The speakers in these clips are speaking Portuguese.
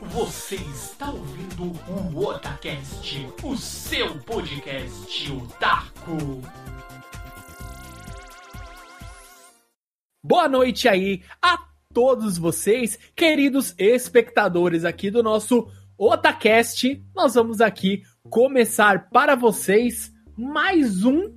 Você está ouvindo o Otacast, o seu podcast otaku. Boa noite aí a todos vocês, queridos espectadores aqui do nosso Otacast. Nós vamos aqui começar para vocês mais um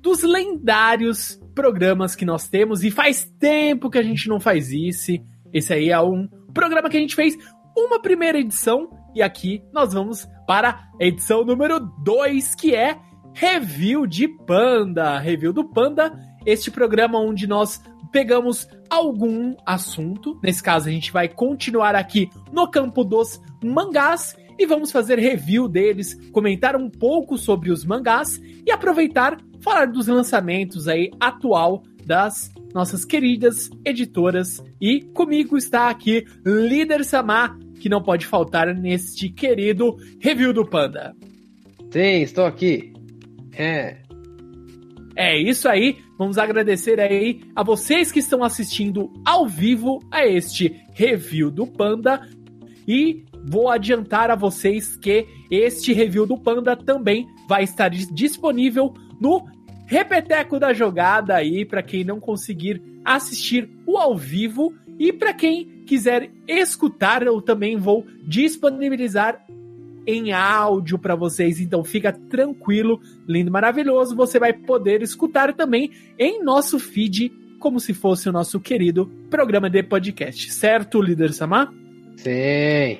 dos lendários programas que nós temos e faz tempo que a gente não faz isso. Esse aí é um programa que a gente fez uma primeira edição e aqui nós vamos para a edição número 2, que é Review de Panda. Review do Panda, este programa onde nós pegamos algum assunto. Nesse caso, a gente vai continuar aqui no campo dos mangás e vamos fazer review deles, comentar um pouco sobre os mangás e aproveitar falar dos lançamentos aí atual das nossas queridas editoras. E comigo está aqui Líder Samar, que não pode faltar neste querido review do Panda. Sim, estou aqui. É. É isso aí. Vamos agradecer aí a vocês que estão assistindo ao vivo a este review do Panda. E vou adiantar a vocês que este review do Panda também vai estar disponível no Repeteco da Jogada aí para quem não conseguir assistir o ao vivo e para quem quiser escutar, eu também vou disponibilizar em áudio para vocês, então fica tranquilo, lindo, maravilhoso. Você vai poder escutar também em nosso feed, como se fosse o nosso querido programa de podcast, certo, líder Samar? Sim.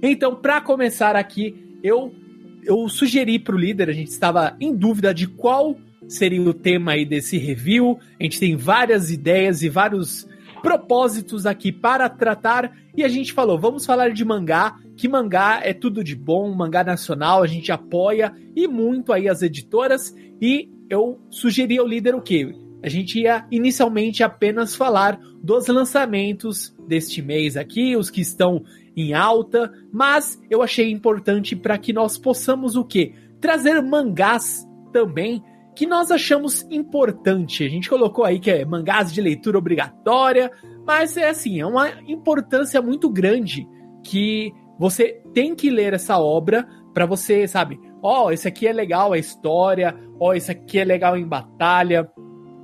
Então, para começar aqui, eu eu sugeri para o líder, a gente estava em dúvida de qual seria o tema aí desse review. A gente tem várias ideias e vários propósitos aqui para tratar e a gente falou, vamos falar de mangá, que mangá é tudo de bom, mangá nacional, a gente apoia e muito aí as editoras e eu sugeri ao líder o quê? A gente ia inicialmente apenas falar dos lançamentos deste mês aqui, os que estão em alta, mas eu achei importante para que nós possamos o quê? Trazer mangás também que nós achamos importante. A gente colocou aí que é mangás de leitura obrigatória, mas é assim, é uma importância muito grande que você tem que ler essa obra para você, sabe? Ó, oh, esse aqui é legal a história, ó, oh, esse aqui é legal em batalha,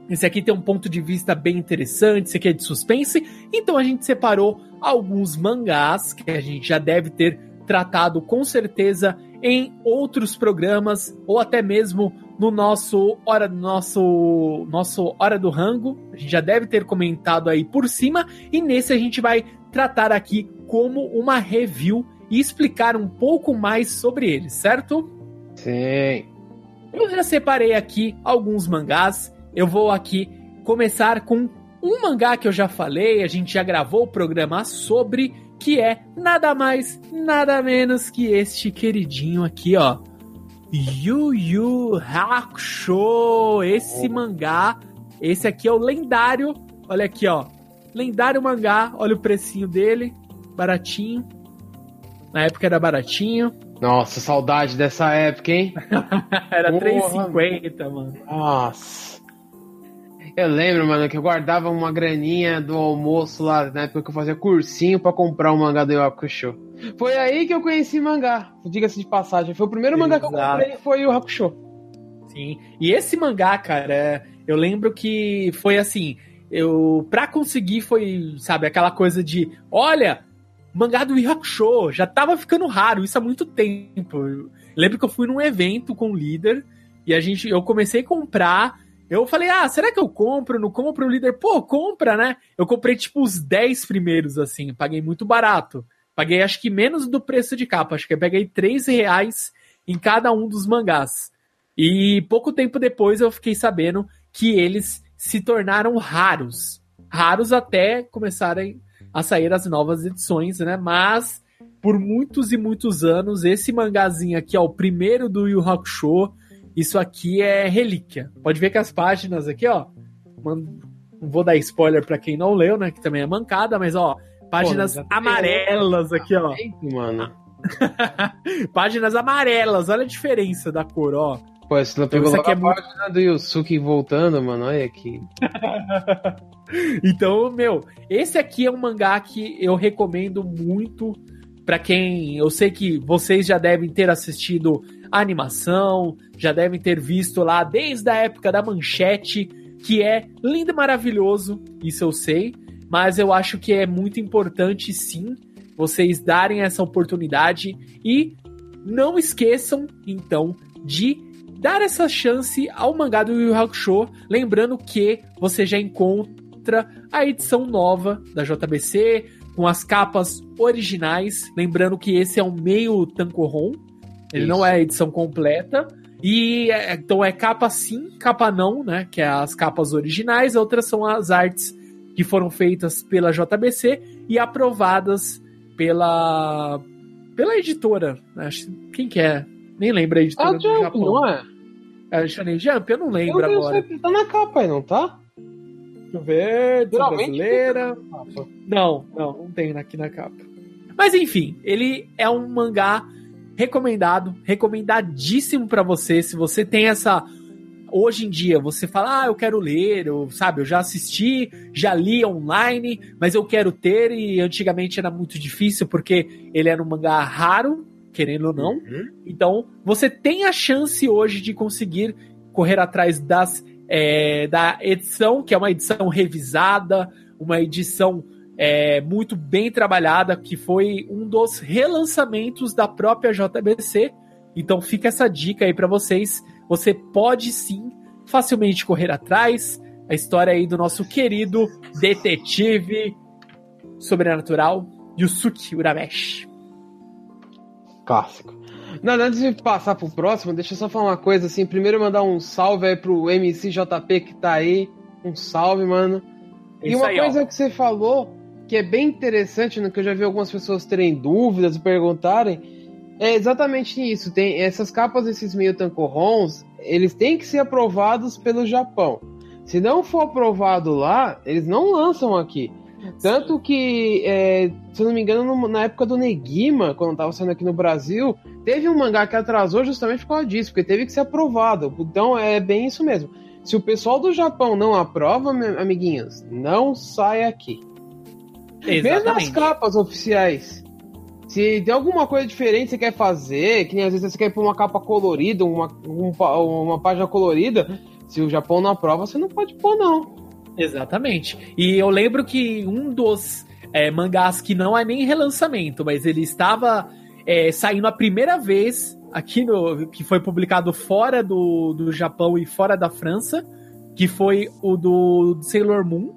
esse aqui tem um ponto de vista bem interessante, esse aqui é de suspense. Então a gente separou alguns mangás que a gente já deve ter tratado com certeza em outros programas ou até mesmo no nosso hora nosso nosso hora do rango. A gente já deve ter comentado aí por cima e nesse a gente vai tratar aqui como uma review e explicar um pouco mais sobre ele, certo? Sim. Eu já separei aqui alguns mangás. Eu vou aqui começar com um mangá que eu já falei, a gente já gravou o programa sobre, que é nada mais, nada menos que este queridinho aqui, ó. Yu Yu Hakusho, esse mangá, esse aqui é o lendário, olha aqui, ó. Lendário mangá, olha o precinho dele, baratinho. Na época era baratinho. Nossa, saudade dessa época, hein? era 3,50, mano. Nossa. Eu lembro, mano, que eu guardava uma graninha do almoço lá, na época que eu fazia cursinho para comprar um mangá do Yu Hakusho. Foi aí que eu conheci mangá, diga-se de passagem. Foi o primeiro Exato. mangá que eu comprei, foi o Hakusho. Sim, e esse mangá, cara, eu lembro que foi assim, eu, pra conseguir foi, sabe, aquela coisa de, olha, mangá do Hakusho, já tava ficando raro, isso há muito tempo. Eu lembro que eu fui num evento com o líder, e a gente, eu comecei a comprar, eu falei, ah, será que eu compro? Não compro? O líder, pô, compra, né? Eu comprei tipo os 10 primeiros, assim, paguei muito barato. Paguei acho que menos do preço de capa, acho que eu peguei 3 reais em cada um dos mangás. E pouco tempo depois eu fiquei sabendo que eles se tornaram raros. Raros até começarem a sair as novas edições, né? Mas por muitos e muitos anos, esse mangazinho aqui, ó, o primeiro do Yu Hakusho, isso aqui é relíquia. Pode ver que as páginas aqui, ó. Não vou dar spoiler para quem não leu, né? Que também é mancada, mas ó, páginas Pô, amarelas aqui, ó. Mano. páginas amarelas, olha a diferença da cor, ó. Pô, você não pegou então, logo a é página muito... do Yusuke voltando, mano, olha aqui. Então, meu, esse aqui é um mangá que eu recomendo muito para quem. Eu sei que vocês já devem ter assistido a animação, já devem ter visto lá desde a época da manchete, que é lindo e maravilhoso, isso eu sei, mas eu acho que é muito importante sim vocês darem essa oportunidade. E não esqueçam, então, de dar essa chance ao mangá do Yu Hakusho, lembrando que você já encontra a edição nova da JBC, com as capas originais, lembrando que esse é um meio tankohon, ele Isso. não é a edição completa, e é, então é capa sim, capa não, né, que é as capas originais, outras são as artes que foram feitas pela JBC e aprovadas pela pela editora. Né? Quem que é? Nem lembro a editora ah, do Jump, Japão. não é? É Shonen Jump? Eu não lembro eu agora. Tá na capa aí, não tá? Deixa eu ver. brasileira. Não, não, não tem aqui na capa. Mas enfim, ele é um mangá recomendado, recomendadíssimo para você. Se você tem essa hoje em dia você fala, ah, eu quero ler, eu, sabe, eu já assisti, já li online, mas eu quero ter, e antigamente era muito difícil porque ele era um mangá raro, querendo ou não. Uhum. Então, você tem a chance hoje de conseguir correr atrás das é, da edição, que é uma edição revisada, uma edição é, muito bem trabalhada, que foi um dos relançamentos da própria JBC. Então fica essa dica aí para vocês você pode sim facilmente correr atrás. A história aí do nosso querido detetive sobrenatural Yusuke Urameshi. Clássico. Não, antes de passar pro próximo, deixa eu só falar uma coisa assim. Primeiro mandar um salve aí pro MCJP que tá aí. Um salve, mano. e uma aí, coisa ó. que você falou que é bem interessante, no né, que eu já vi algumas pessoas terem dúvidas e perguntarem, é exatamente isso. Tem essas capas desses meio tancorrons, eles têm que ser aprovados pelo Japão. Se não for aprovado lá, eles não lançam aqui. Tanto que, é, se eu não me engano, na época do Negima, quando estava saindo aqui no Brasil, teve um mangá que atrasou justamente por causa disso, porque teve que ser aprovado. Então é bem isso mesmo. Se o pessoal do Japão não aprova, amiguinhos, não sai aqui. Exatamente. Mesmo as capas oficiais se tem alguma coisa diferente que você quer fazer, que nem às vezes você quer pôr uma capa colorida, uma, uma página colorida, se o Japão não aprova, você não pode pôr, não. Exatamente. E eu lembro que um dos é, mangás que não é nem relançamento, mas ele estava é, saindo a primeira vez aqui no. que foi publicado fora do, do Japão e fora da França, que foi o do Sailor Moon.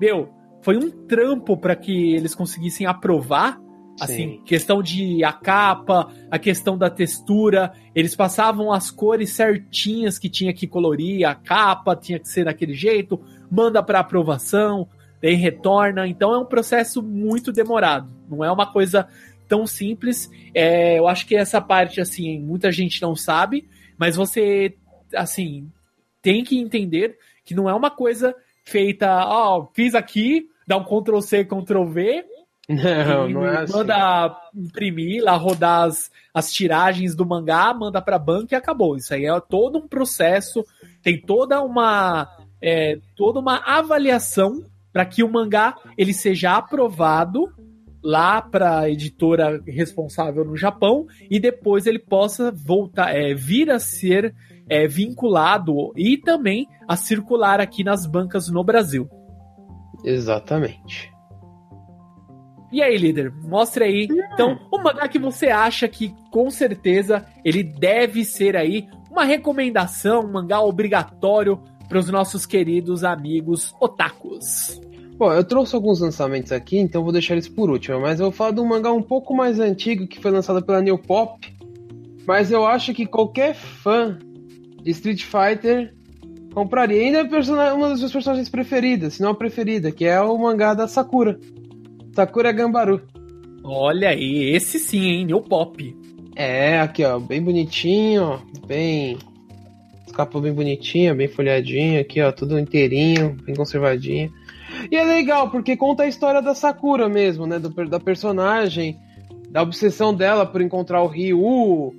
Meu, foi um trampo para que eles conseguissem aprovar Assim, Sim. questão de a capa, a questão da textura, eles passavam as cores certinhas que tinha que colorir, a capa tinha que ser daquele jeito, manda para aprovação, daí retorna. Então é um processo muito demorado. Não é uma coisa tão simples. É, eu acho que essa parte, assim, muita gente não sabe, mas você, assim, tem que entender que não é uma coisa feita, ó, oh, fiz aqui, dá um Ctrl C, Ctrl V, não, não é assim. Manda imprimir lá, rodar as, as tiragens do mangá, manda pra banca e acabou. Isso aí é todo um processo, tem toda uma, é, toda uma avaliação para que o mangá ele seja aprovado lá para a editora responsável no Japão e depois ele possa voltar, é, vir a ser é, vinculado e também a circular aqui nas bancas no Brasil. Exatamente. E aí, líder, mostre aí. Então, o mangá que você acha que com certeza ele deve ser aí uma recomendação, um mangá obrigatório para os nossos queridos amigos otakus. Bom, eu trouxe alguns lançamentos aqui, então vou deixar eles por último, mas eu vou falar de um mangá um pouco mais antigo que foi lançado pela New Pop, mas eu acho que qualquer fã de Street Fighter compraria. ainda é uma das suas personagens preferidas, se não a preferida, que é o mangá da Sakura. Sakura Gambaru. Olha aí, esse sim, hein? New Pop. É, aqui ó, bem bonitinho, bem. Escapou bem bonitinha, bem folhadinho, aqui ó, tudo inteirinho, bem conservadinho. E é legal, porque conta a história da Sakura mesmo, né? Do, da personagem, da obsessão dela por encontrar o Ryu.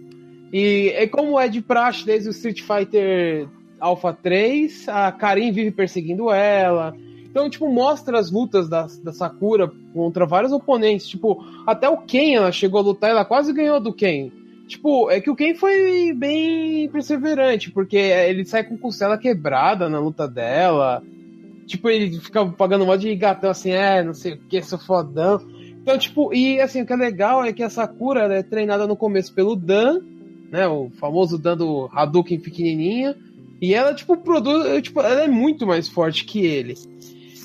E é como é de praxe desde o Street Fighter Alpha 3, a Karin vive perseguindo ela. Então, tipo, mostra as lutas da, da Sakura contra vários oponentes. Tipo, até o Ken ela chegou a lutar, ela quase ganhou do Ken. Tipo, é que o Ken foi bem perseverante, porque ele sai com costela quebrada na luta dela. Tipo, ele fica pagando um de gatão assim, é, não sei o que, sou fodão. Então, tipo, e assim, o que é legal é que a Sakura é treinada no começo pelo Dan, né? O famoso Dan do Hadouken pequenininha. E ela, tipo, produz. Tipo, ela é muito mais forte que ele.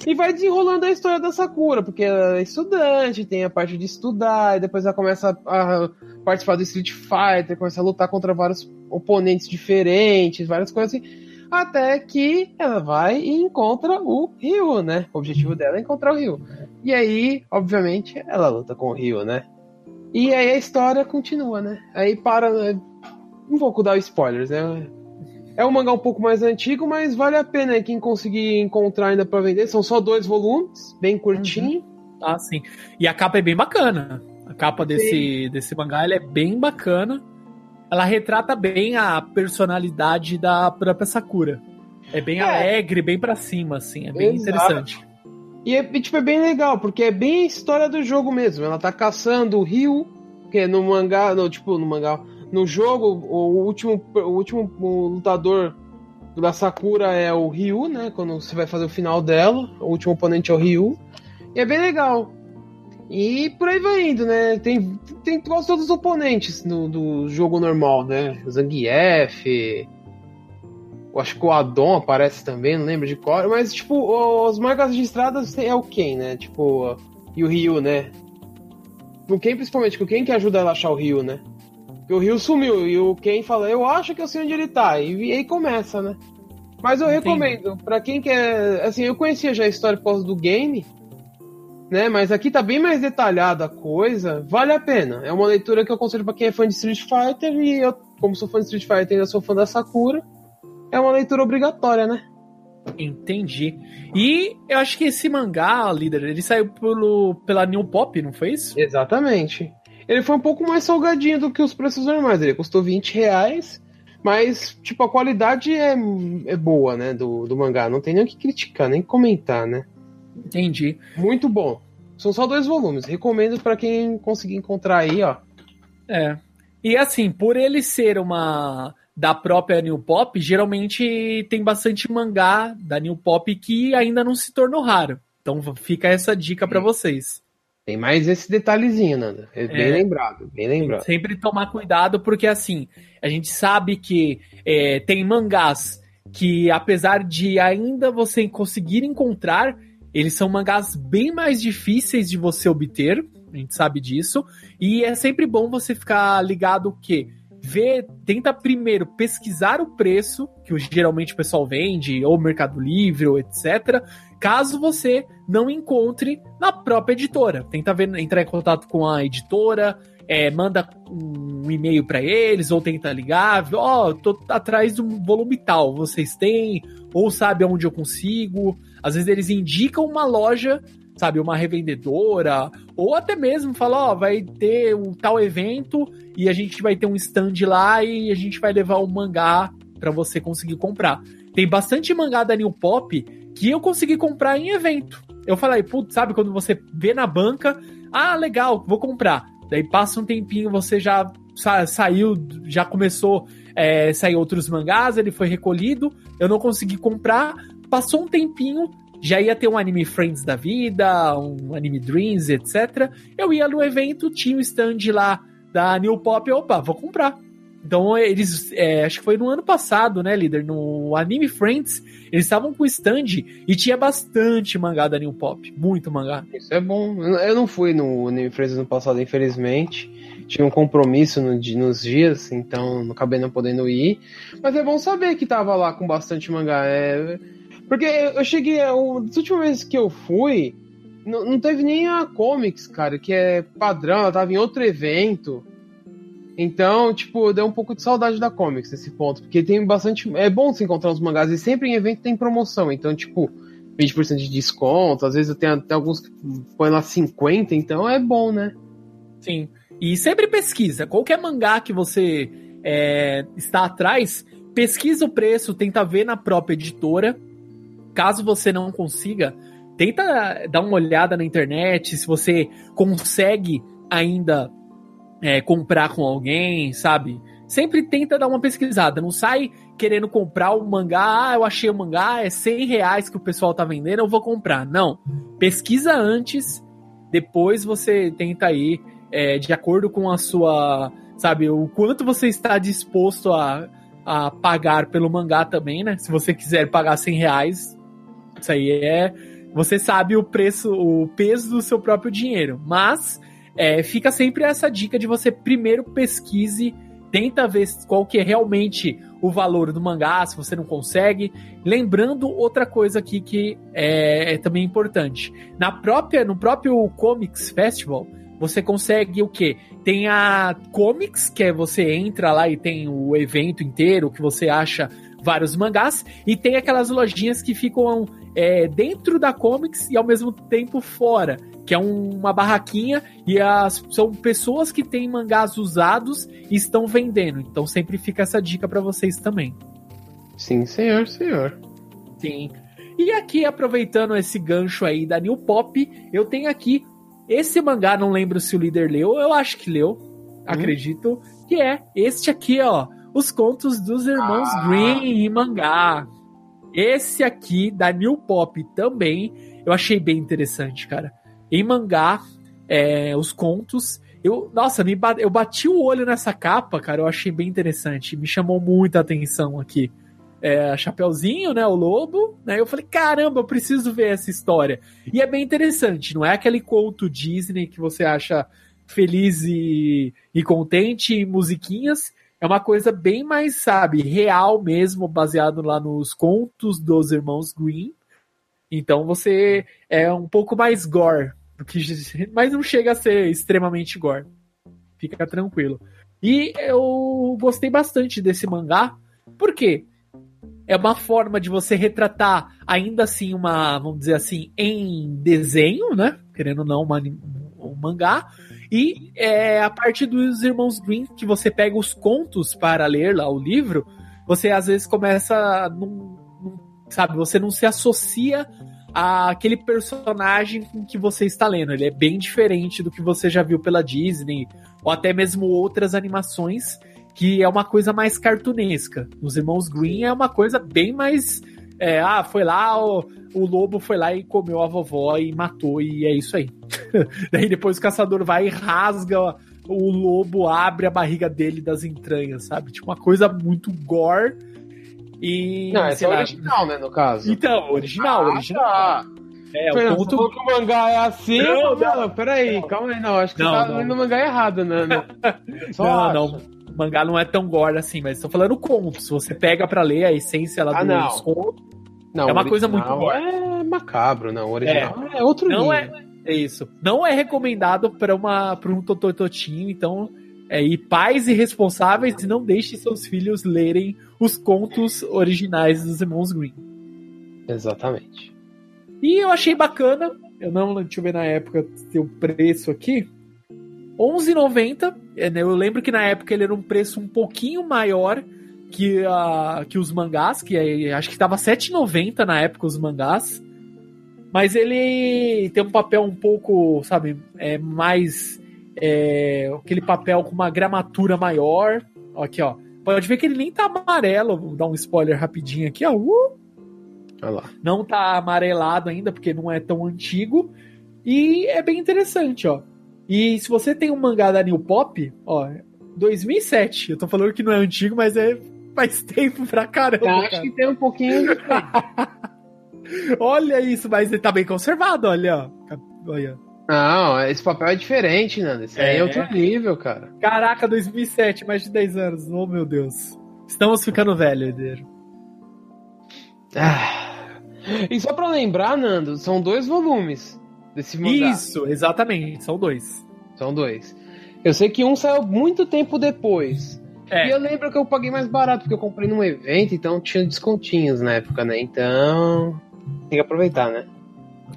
E vai desenrolando a história da Sakura, porque ela é estudante, tem a parte de estudar, e depois ela começa a participar do Street Fighter, começa a lutar contra vários oponentes diferentes, várias coisas assim. Até que ela vai e encontra o Ryu, né? O objetivo dela é encontrar o Ryu. E aí, obviamente, ela luta com o Ryu, né? E aí a história continua, né? Aí para. Não vou dar spoilers, né? É um mangá um pouco mais antigo, mas vale a pena quem conseguir encontrar ainda para vender. São só dois volumes, bem curtinho. Uhum. Ah, sim. E a capa é bem bacana. A capa desse, desse mangá é bem bacana. Ela retrata bem a personalidade da própria Sakura. É bem é. alegre, bem para cima, assim. É bem Exato. interessante. E é, tipo, é bem legal, porque é bem a história do jogo mesmo. Ela tá caçando o Rio, que é no mangá, no, tipo, no mangá, no jogo, o último, o último lutador da Sakura é o Ryu, né? Quando você vai fazer o final dela, o último oponente é o Ryu. E é bem legal. E por aí vai indo, né? Tem, tem quase todos os oponentes no, do jogo normal, né? Zangief. Eu acho que o Adon aparece também, não lembro de qual. Mas, tipo, os marcas de estrada é o Ken, né? Tipo, e o Ryu, né? O Ken, principalmente, o Ken que ajuda ela a achar o Ryu, né? O Rio sumiu e o Ken fala, eu acho que eu sei onde ele tá. E, e aí começa, né? Mas eu Entendi. recomendo, para quem quer. Assim, eu conhecia já a história por causa do game, né? Mas aqui tá bem mais detalhada a coisa, vale a pena. É uma leitura que eu aconselho pra quem é fã de Street Fighter, e eu, como sou fã de Street Fighter e ainda sou fã da Sakura, é uma leitura obrigatória, né? Entendi. E eu acho que esse mangá, líder, ele saiu pelo, pela New Pop, não foi isso? Exatamente. Ele foi um pouco mais salgadinho do que os preços normais. Ele custou 20 reais, mas, tipo, a qualidade é, é boa, né, do, do mangá. Não tem nem o que criticar, nem comentar, né? Entendi. Muito bom. São só dois volumes. Recomendo para quem conseguir encontrar aí, ó. É. E assim, por ele ser uma da própria New Pop, geralmente tem bastante mangá da New Pop que ainda não se tornou raro. Então fica essa dica para vocês. Tem mais esse detalhezinho, Nanda. É bem é, lembrado, bem lembrado. Sempre tomar cuidado, porque assim, a gente sabe que é, tem mangás que, apesar de ainda você conseguir encontrar, eles são mangás bem mais difíceis de você obter. A gente sabe disso. E é sempre bom você ficar ligado que ver, tenta primeiro pesquisar o preço que geralmente o pessoal vende, ou Mercado Livre, ou etc. Caso você não encontre na própria editora, tenta ver, entrar em contato com a editora, é, manda um e-mail para eles, ou tenta ligar, ó, oh, tô atrás do volume tal, vocês têm, ou sabe aonde eu consigo. Às vezes eles indicam uma loja sabe, uma revendedora, ou até mesmo falar, ó, vai ter um tal evento e a gente vai ter um stand lá e a gente vai levar um mangá para você conseguir comprar. Tem bastante mangá da New Pop que eu consegui comprar em evento. Eu falei, putz, sabe quando você vê na banca, ah, legal, vou comprar. Daí passa um tempinho, você já sa saiu, já começou é, sair outros mangás, ele foi recolhido, eu não consegui comprar. Passou um tempinho, já ia ter um Anime Friends da vida, um Anime Dreams, etc. Eu ia no evento, tinha o um stand lá da New Pop, opa, vou comprar. Então eles, é, acho que foi no ano passado, né, líder? No Anime Friends, eles estavam com stand e tinha bastante mangá da New Pop, muito mangá. Isso é bom. Eu não fui no Anime Friends no passado, infelizmente. Tinha um compromisso no, nos dias, então não acabei não podendo ir. Mas é bom saber que tava lá com bastante mangá. É porque eu cheguei. Das últimas vezes que eu fui, não, não teve nem a Comics, cara, que é padrão, ela tava em outro evento. Então, tipo, deu um pouco de saudade da Comics nesse ponto. Porque tem bastante. É bom se encontrar os mangás e sempre em evento tem promoção. Então, tipo, 20% de desconto. Às vezes tenho até alguns que põem lá 50%, então é bom, né? Sim. E sempre pesquisa. Qualquer mangá que você é, está atrás, pesquisa o preço, tenta ver na própria editora Caso você não consiga, tenta dar uma olhada na internet se você consegue ainda é, comprar com alguém, sabe? Sempre tenta dar uma pesquisada, não sai querendo comprar o mangá, ah, eu achei o mangá, é 100 reais que o pessoal tá vendendo, eu vou comprar. Não, pesquisa antes, depois você tenta aí, é, de acordo com a sua, sabe, o quanto você está disposto a, a pagar pelo mangá também, né? Se você quiser pagar 100 reais, isso aí é, você sabe o preço, o peso do seu próprio dinheiro, mas é, fica sempre essa dica de você primeiro pesquise, tenta ver qual que é realmente o valor do mangá, se você não consegue. Lembrando outra coisa aqui que é, é também importante. Na própria, no próprio Comics Festival, você consegue o quê? Tem a Comics, que é você entra lá e tem o evento inteiro, que você acha vários mangás, e tem aquelas lojinhas que ficam é, dentro da Comics e ao mesmo tempo fora que é um, uma barraquinha e as, são pessoas que têm mangás usados e estão vendendo. Então sempre fica essa dica para vocês também. Sim, senhor, senhor. Sim. E aqui, aproveitando esse gancho aí da New Pop, eu tenho aqui esse mangá, não lembro se o líder leu, eu acho que leu, hum. acredito, que é este aqui, ó. Os contos dos irmãos ah. Green em mangá. Esse aqui, da New Pop também, eu achei bem interessante, cara em mangá, é, os contos. Eu, nossa, me, eu bati o olho nessa capa, cara, eu achei bem interessante, me chamou muita atenção aqui. É, Chapeuzinho, né, o lobo, né, eu falei, caramba, eu preciso ver essa história. E é bem interessante, não é aquele conto Disney que você acha feliz e, e contente, e musiquinhas, é uma coisa bem mais, sabe, real mesmo, baseado lá nos contos dos irmãos Green. Então você é um pouco mais gore, que, mas não chega a ser extremamente gore. Fica tranquilo. E eu gostei bastante desse mangá, porque é uma forma de você retratar ainda assim uma, vamos dizer assim, em desenho, né? Querendo ou não, uma, um mangá. E é a parte dos irmãos Green, que você pega os contos para ler lá o livro, você às vezes começa. Num, num, sabe, você não se associa aquele personagem com que você está lendo. Ele é bem diferente do que você já viu pela Disney, ou até mesmo outras animações, que é uma coisa mais cartunesca. Os Irmãos Green é uma coisa bem mais. É, ah, foi lá, o, o lobo foi lá e comeu a vovó e matou, e é isso aí. Daí depois o caçador vai e rasga o lobo, abre a barriga dele das entranhas, sabe? Tipo, uma coisa muito gore e, não, esse é original, né, no caso. Então, original, ah, original. Tá. É, Pera, o ponto... que o mangá é assim? Não, não, não peraí, não. calma aí, não. Acho que não, você tá lendo o mangá errado, né? Só não, não. O mangá não é tão gore assim, mas estou falando conto. Se você pega pra ler a essência lá ah, dos contos, não, é uma coisa muito gore. É macabro, não. O original é, é outro não. É, é isso. Não é recomendado para uma para um tototinho, então é, e pais irresponsáveis não deixem seus filhos lerem os contos originais dos irmãos Green. Exatamente. E eu achei bacana. Eu não, deixa eu ver na época o preço aqui. 11,90. É, né, eu lembro que na época ele era um preço um pouquinho maior que, a, que os mangás, que acho que estava 7,90 na época os mangás. Mas ele tem um papel um pouco, sabe, é mais é, aquele papel com uma gramatura maior. Aqui, ó. Pode ver que ele nem tá amarelo. Vou dar um spoiler rapidinho aqui, ó. Uh! Olha lá. Não tá amarelado ainda, porque não é tão antigo. E é bem interessante, ó. E se você tem um mangá da New Pop, ó, 2007. Eu tô falando que não é antigo, mas é faz tempo pra caramba. Eu acho cara. que tem um pouquinho. olha isso, mas ele tá bem conservado, olha. Olha. Não, esse papel é diferente, Nando. Esse é. aí é outro nível, cara. Caraca, 2007, mais de 10 anos. Oh, meu Deus. Estamos ficando velho, herdeiro. Ah. E só pra lembrar, Nando, são dois volumes desse mangá. Isso, exatamente, são dois. São dois. Eu sei que um saiu muito tempo depois. É. E eu lembro que eu paguei mais barato, porque eu comprei num evento, então tinha descontinhos na época, né? Então. Tem que aproveitar, né?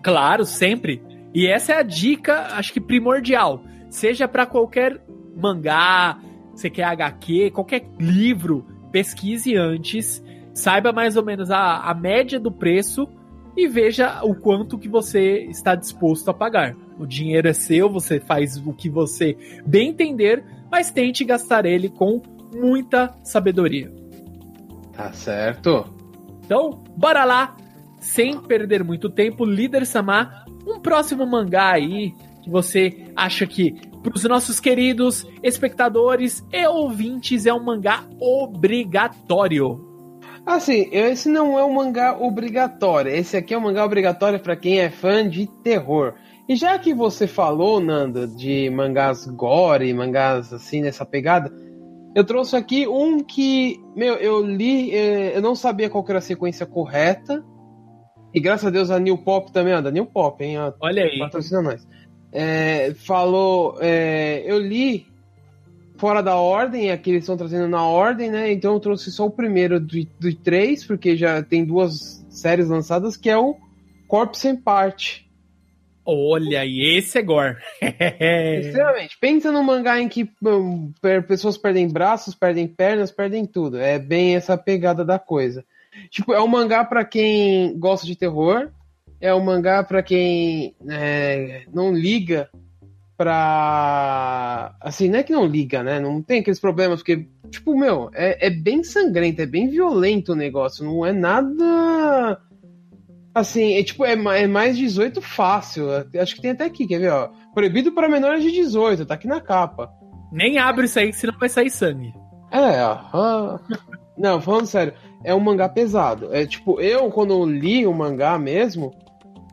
Claro, sempre. E essa é a dica, acho que primordial. Seja para qualquer mangá, você quer HQ, qualquer livro, pesquise antes, saiba mais ou menos a, a média do preço e veja o quanto que você está disposto a pagar. O dinheiro é seu, você faz o que você bem entender, mas tente gastar ele com muita sabedoria. Tá certo. Então, bora lá, sem perder muito tempo, líder Samar, um próximo mangá aí que você acha que para os nossos queridos espectadores e ouvintes é um mangá obrigatório. Assim, esse não é um mangá obrigatório. Esse aqui é um mangá obrigatório para quem é fã de terror. E já que você falou, Nando, de mangás gore, mangás assim nessa pegada, eu trouxe aqui um que, meu, eu li, eh, eu não sabia qual era a sequência correta. E graças a Deus a New Pop também, anda, New Pop, hein? Olha aí. Patrocina nós. É, falou, é, eu li fora da ordem, aqui eles estão trazendo na ordem, né? Então eu trouxe só o primeiro do três, porque já tem duas séries lançadas, que é o Corpo Sem Parte. Olha, e esse é gore. Extremamente. Pensa num mangá em que um, pessoas perdem braços, perdem pernas, perdem tudo. É bem essa pegada da coisa. Tipo, é um mangá para quem gosta de terror, é um mangá para quem é, não liga pra. Assim, não é que não liga, né? Não tem aqueles problemas, porque, tipo, meu, é, é bem sangrento, é bem violento o negócio, não é nada Assim, é tipo, é, é mais 18 fácil. Acho que tem até aqui, quer ver, ó. Proibido para menores de 18, tá aqui na capa. Nem abre isso aí, senão vai sair sangue. É, ó. Não, falando sério, é um mangá pesado. É tipo, eu, quando li o mangá mesmo,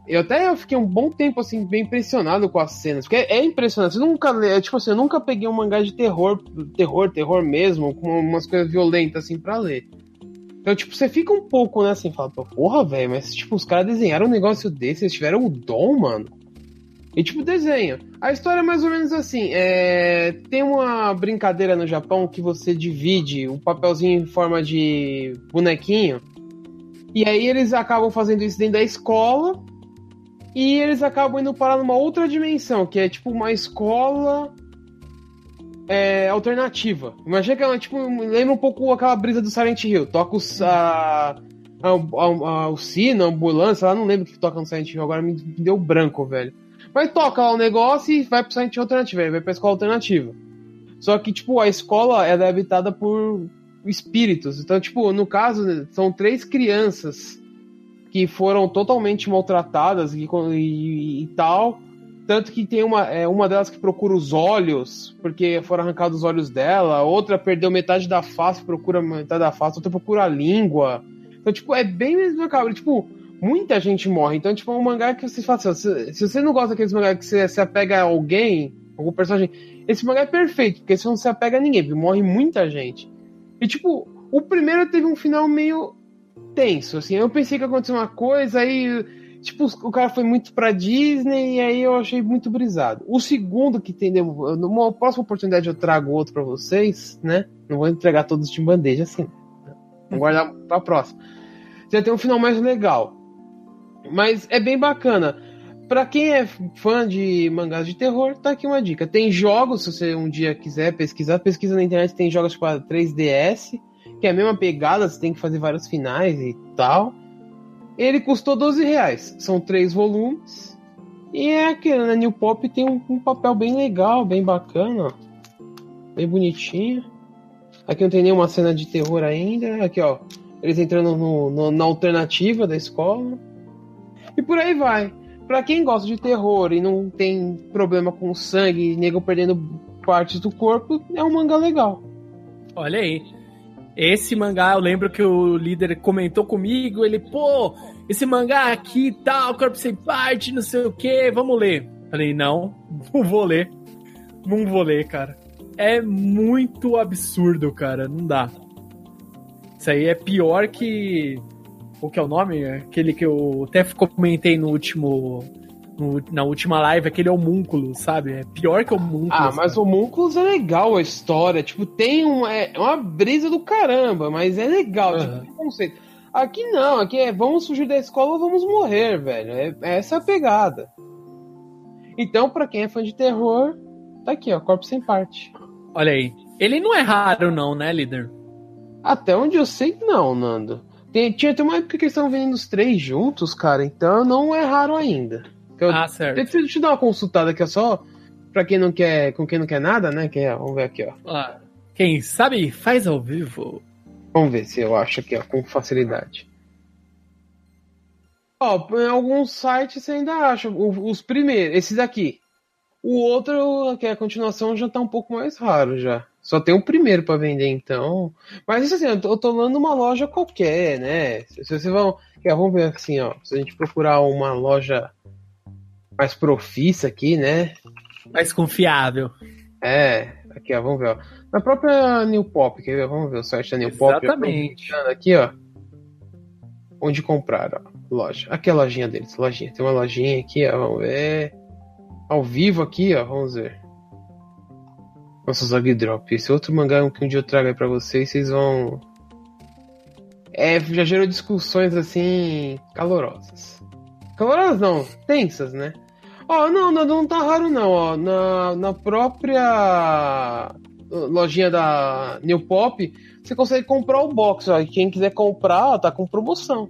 eu até fiquei um bom tempo, assim, bem impressionado com as cenas. Porque é, é impressionante. Eu nunca, é, tipo assim, eu nunca peguei um mangá de terror, terror, terror mesmo, com umas coisas violentas, assim, pra ler. Então, tipo, você fica um pouco, né, assim, fala, porra, velho, mas, tipo, os caras desenharam um negócio desse, eles tiveram o dom, mano. E, tipo, desenha. A história é mais ou menos assim, é... tem uma brincadeira no Japão que você divide um papelzinho em forma de bonequinho, e aí eles acabam fazendo isso dentro da escola, e eles acabam indo parar numa outra dimensão, que é, tipo, uma escola é, alternativa. Imagina que ela, tipo, lembra um pouco aquela brisa do Silent Hill. Toca os, a, a, a, o sino, a ambulância, lá não lembro o que toca no Silent Hill, agora me deu branco, velho. Mas toca lá o negócio e vai pro Silent Hill alternativa, vai pra escola alternativa. Só que, tipo, a escola é habitada por espíritos. Então, tipo, no caso, são três crianças que foram totalmente maltratadas e, e, e tal tanto que tem uma, é, uma delas que procura os olhos, porque foram arrancados os olhos dela, outra perdeu metade da face, procura metade da face, outra procura a língua. Então, tipo, é bem mesmo macabro. Tipo, muita gente morre. Então, tipo, é um mangá que você fala assim, se, se você não gosta daqueles mangá que você se apega a alguém, algum personagem, esse mangá é perfeito, porque você não se apega a ninguém, porque morre muita gente. E, tipo, o primeiro teve um final meio tenso, assim. Eu pensei que ia acontecer uma coisa, aí Tipo, o cara foi muito pra Disney e aí eu achei muito brisado. O segundo que tem, numa próxima oportunidade eu trago outro para vocês, né? Não vou entregar todos de bandeja assim. Vou guardar pra próxima. Já tem um final mais legal. Mas é bem bacana. Para quem é fã de mangás de terror, tá aqui uma dica. Tem jogos, se você um dia quiser pesquisar, pesquisa na internet, tem jogos tipo 3DS, que é a mesma pegada, você tem que fazer vários finais e tal. Ele custou 12 reais. São três volumes. E é aquele, né? New Pop tem um, um papel bem legal, bem bacana. Ó. Bem bonitinho. Aqui não tem nenhuma cena de terror ainda. Aqui, ó. Eles entrando no, no, na alternativa da escola. E por aí vai. Pra quem gosta de terror e não tem problema com sangue e nego perdendo partes do corpo, é um mangá legal. Olha aí. Esse mangá, eu lembro que o líder comentou comigo, ele, pô, esse mangá aqui tal, corpo sem parte, não sei o que, vamos ler. Falei, não, não vou ler. Não vou ler, cara. É muito absurdo, cara, não dá. Isso aí é pior que. O que é o nome? Aquele que eu até comentei no último no, na última live, aquele homúnculo, sabe? É pior que o homúnculo. Ah, mas o homúnculo é legal a história. Tipo, tem um, é, uma brisa do caramba, mas é legal, uhum. tipo, conceito. Aqui não, aqui é vamos fugir da escola ou vamos morrer, velho. É, é essa a pegada. Então, para quem é fã de terror, tá aqui, ó, Corpo Sem Parte. Olha aí. Ele não é raro, não, né, líder? Até onde eu sei, não, Nando. Tem, tinha até uma época que eles estavam vendendo os três juntos, cara, então não é raro ainda. Ah, certo. Deixa eu te dar uma consultada aqui, ó, só pra quem não quer, com quem não quer nada, né? Que é, vamos ver aqui, ó. Ah, Quem sabe faz ao vivo. Vamos ver se eu acho aqui, ó, com facilidade. Ó, em alguns sites você ainda acha os primeiros, esses aqui. O outro, que é a continuação, já tá um pouco mais raro já. Só tem o primeiro pra vender, então. Mas isso assim, eu tô, eu tô falando uma loja qualquer, né? Se, se vocês vão. Vamos ver assim, ó. Se a gente procurar uma loja mais profissa aqui, né? Mais confiável. É, aqui, ó, vamos ver, ó. Na própria New Pop, quer ver? Vamos ver o site da New Pop. Exatamente. aproveitando Aqui, ó. Onde comprar, ó. Loja. Aqui é a lojinha deles, lojinha. Tem uma lojinha aqui, ó. Vamos ver. Ao vivo aqui, ó. Vamos ver. Nossa, Zog Drop. Esse outro mangá que um dia eu trago aí pra vocês, vocês vão. É, já gerou discussões assim. calorosas. Calorosas não, tensas, né? Ó, não, não, não tá raro não, ó. Na, na própria lojinha da New Pop, você consegue comprar o box, ó. E quem quiser comprar, ó, tá com promoção.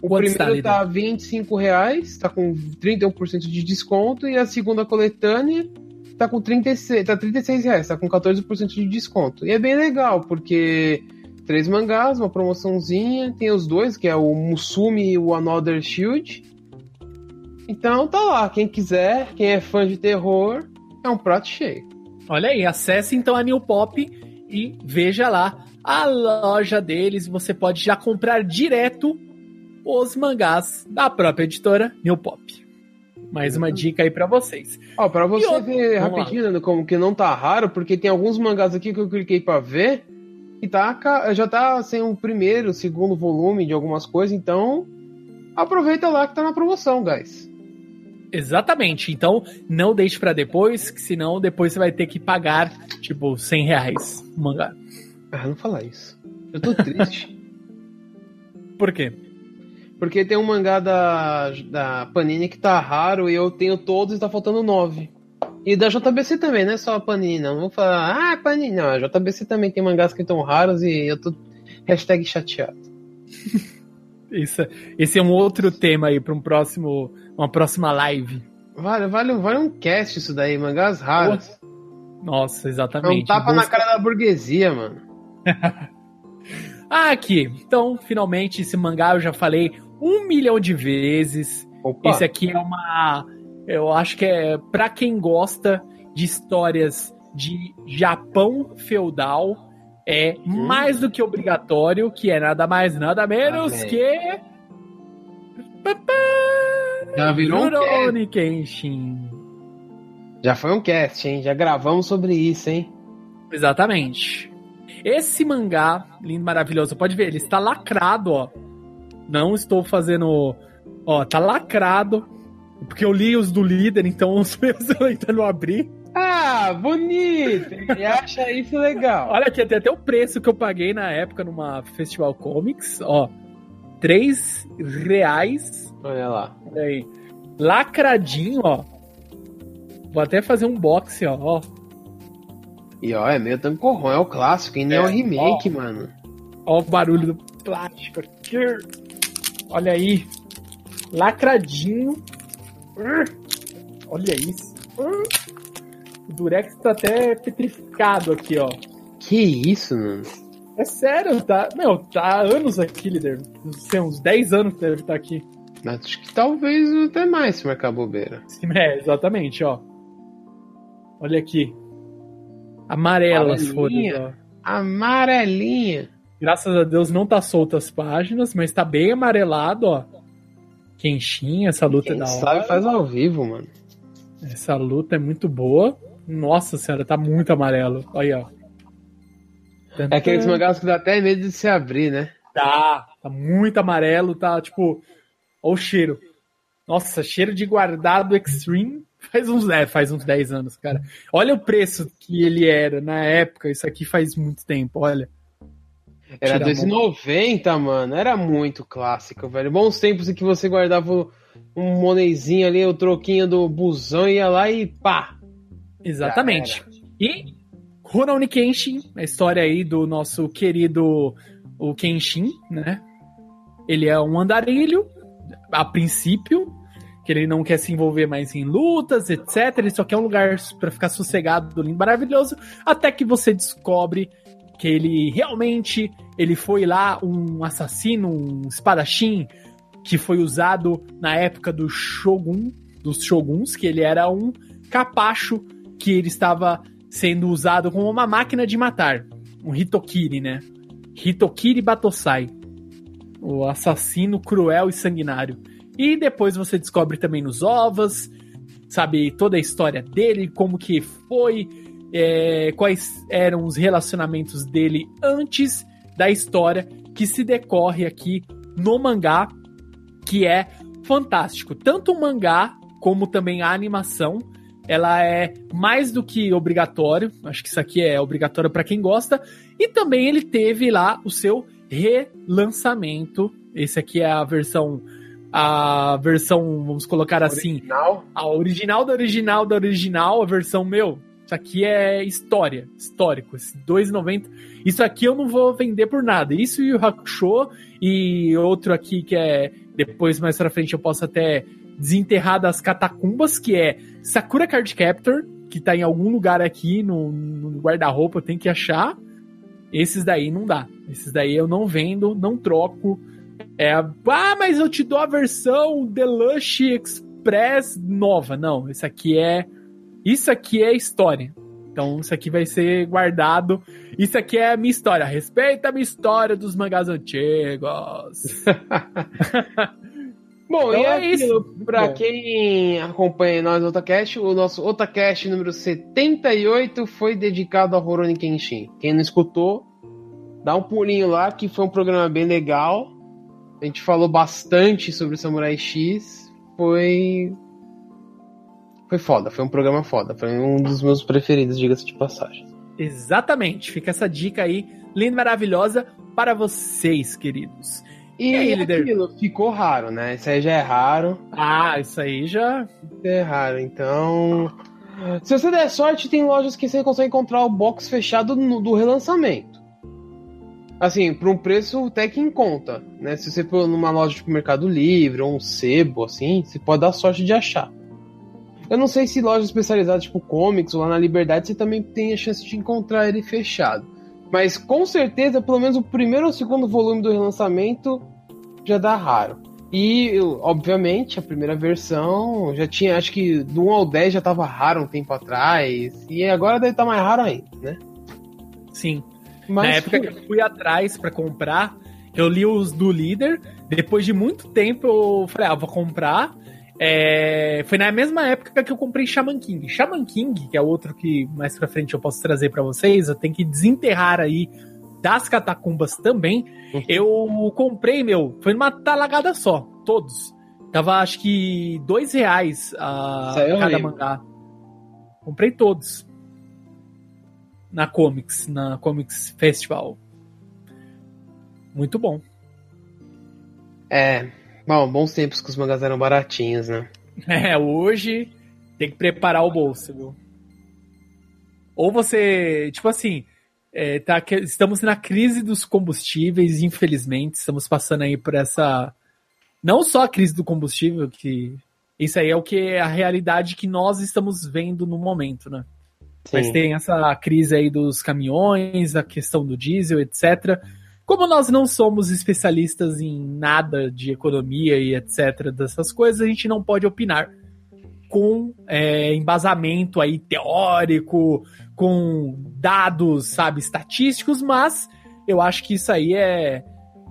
O Quanto está, primeiro líder? tá 25 reais, tá com 31% de desconto, e a segunda coletânea tá com 36, tá 36 reais, tá com 14% de desconto. E é bem legal, porque três mangás, uma promoçãozinha, tem os dois, que é o Musumi e o Another Shield. Então tá lá, quem quiser, quem é fã de terror, é um prato cheio. Olha aí, acesse então a New Pop e veja lá a loja deles. Você pode já comprar direto os mangás da própria editora New Pop. Mais uma dica aí pra vocês. Ó, pra você outro? ver Vamos rapidinho, como que não tá raro, porque tem alguns mangás aqui que eu cliquei pra ver e tá, já tá sem o primeiro, segundo volume de algumas coisas, então aproveita lá que tá na promoção, guys. Exatamente. Então, não deixe pra depois, que senão depois você vai ter que pagar, tipo, 100 reais o mangá. Ah, não fala isso. Eu tô triste. Por quê? porque tem um mangá da, da Panini que tá raro e eu tenho todos e tá faltando nove. E da JBC também, não é só a Panini, não. Não vou falar, ah, Panini, não. A JBC também tem mangás que estão raros e eu tô hashtag chateado. Isso, esse é um outro tema aí pra um próximo, uma próxima live. Vale, vale, vale um cast isso daí, mangás raros. Nossa, É um exatamente. tapa na Busca- cara da burguesia, mano. Ah, aqui. Então, finalmente, esse mangá eu já falei um milhão de vezes. Opa, Esse aqui é uma. Eu acho que é pra quem gosta de histórias de Japão feudal. É Hum. mais do que obrigatório, que é nada mais, nada menos Amém. que. já virou um Kenshin. Já foi um cast, hein? Já gravamos sobre isso, hein? Exatamente. Esse mangá, lindo, maravilhoso, pode ver, ele está lacrado, ó. Não estou fazendo. Ó, tá lacrado. Porque eu li os do líder, então os meus eu ainda não abri. Ah, bonito! Ele acha isso legal. Olha aqui, tem até o preço que eu paguei na época numa Festival Comics, ó. 3 reais. Olha lá. Olha aí. Lacradinho, ó. Vou até fazer um box, ó. ó. E ó, é meio tancorrão, é o clássico, e não é, É, o remake, mano. Ó o barulho do plástico aqui. Olha aí. Lacradinho. Olha isso. O Durex tá até petrificado aqui, ó. Que isso, mano? É sério, tá. Meu, tá há anos aqui, líder. Não sei, uns 10 anos que deve estar aqui. Acho que talvez até mais se marcar bobeira. É, exatamente, ó. Olha aqui. Amarelas folhas, ó. Amarelinha. Graças a Deus não tá solta as páginas, mas tá bem amarelado, ó. Quentinha, essa luta é Quem da hora. sabe faz ao vivo, mano. Essa luta é muito boa. Nossa senhora, tá muito amarelo. Olha, ó. É aqueles mangás que dá até medo de se abrir, né? Tá, tá muito amarelo, tá tipo. Olha o cheiro. Nossa, cheiro de guardado extreme. Faz uns, é, faz uns 10 anos, cara. Olha o preço que ele era na época. Isso aqui faz muito tempo, olha. Era Tira a 2,90, mano. Era muito clássico, velho. Bons tempos em que você guardava um monezinho ali, o troquinho do busão, ia lá e pá. Exatamente. E Rurouni Kenshin, a história aí do nosso querido o Kenshin, né? ele é um andarilho, a princípio, que ele não quer se envolver mais em lutas, etc. Ele só quer um lugar para ficar sossegado, lindo, maravilhoso, até que você descobre que ele realmente ele foi lá um assassino, um espadachim que foi usado na época do Shogun, dos Shoguns, que ele era um capacho que ele estava sendo usado como uma máquina de matar, um Hitokiri, né? Hitokiri Batosai, o assassino cruel e sanguinário. E depois você descobre também nos ovas, sabe toda a história dele, como que foi, é, quais eram os relacionamentos dele antes da história que se decorre aqui no mangá, que é fantástico. Tanto o mangá como também a animação, ela é mais do que obrigatório. Acho que isso aqui é obrigatório para quem gosta. E também ele teve lá o seu relançamento. Esse aqui é a versão a versão, vamos colocar assim, original? a original da original da original, a versão meu. Isso aqui é história, histórico, esse 2,90. Isso aqui eu não vou vender por nada. Isso e o Hakusho e outro aqui que é depois mais pra frente eu posso até desenterrar das catacumbas, que é Sakura Card Captor, que tá em algum lugar aqui no, no guarda-roupa, eu tenho que achar. Esses daí não dá. Esses daí eu não vendo, não troco. É, ah, mas eu te dou a versão Deluxe Express nova. Não, isso aqui é. Isso aqui é história. Então, isso aqui vai ser guardado. Isso aqui é a minha história. Respeita a minha história dos mangás antigos. Bom, então e é isso. Pra Bom. quem acompanha nós no Otacast, o nosso Otacast número 78 foi dedicado a Rurouni Kenshin. Quem não escutou, dá um pulinho lá, que foi um programa bem legal. A gente falou bastante sobre Samurai X. Foi. Foi foda, foi um programa foda. Foi um dos meus preferidos, diga-se de passagem. Exatamente, fica essa dica aí, linda maravilhosa, para vocês, queridos. E, e aí, líder? Aquilo, ficou raro, né? Isso aí já é raro. Ah, isso aí já. é raro, então. Se você der sorte, tem lojas que você consegue encontrar o box fechado no, do relançamento. Assim, por um preço até que em conta, né? Se você for numa loja tipo Mercado Livre ou um sebo, assim, você pode dar sorte de achar. Eu não sei se lojas especializadas tipo comics ou lá na Liberdade você também tem a chance de encontrar ele fechado. Mas com certeza, pelo menos o primeiro ou segundo volume do relançamento já dá raro. E, obviamente, a primeira versão já tinha, acho que do 1 ao 10 já tava raro um tempo atrás. E agora deve estar tá mais raro ainda, né? Sim. Mas, Na época que eu fui atrás para comprar, eu li os do líder. Depois de muito tempo, eu falei, ah, vou comprar. É, foi na mesma época que eu comprei Shaman King. Shaman King, que é outro que mais pra frente eu posso trazer para vocês, eu tenho que desenterrar aí das catacumbas também. Uhum. Eu comprei, meu, foi numa talagada só, todos. Tava acho que dois reais a cada mangá. Comprei todos. Na Comics, na Comics Festival. Muito bom. É, Bom, bons tempos que os mangás eram baratinhos, né? É, hoje tem que preparar o bolso, viu? Ou você, tipo assim, é, tá, estamos na crise dos combustíveis, infelizmente, estamos passando aí por essa. Não só a crise do combustível, que isso aí é o que é a realidade que nós estamos vendo no momento, né? Sim. Mas tem essa crise aí dos caminhões, a questão do diesel, etc. Como nós não somos especialistas em nada de economia e etc. dessas coisas, a gente não pode opinar com é, embasamento aí teórico, com dados, sabe, estatísticos, mas eu acho que isso aí é,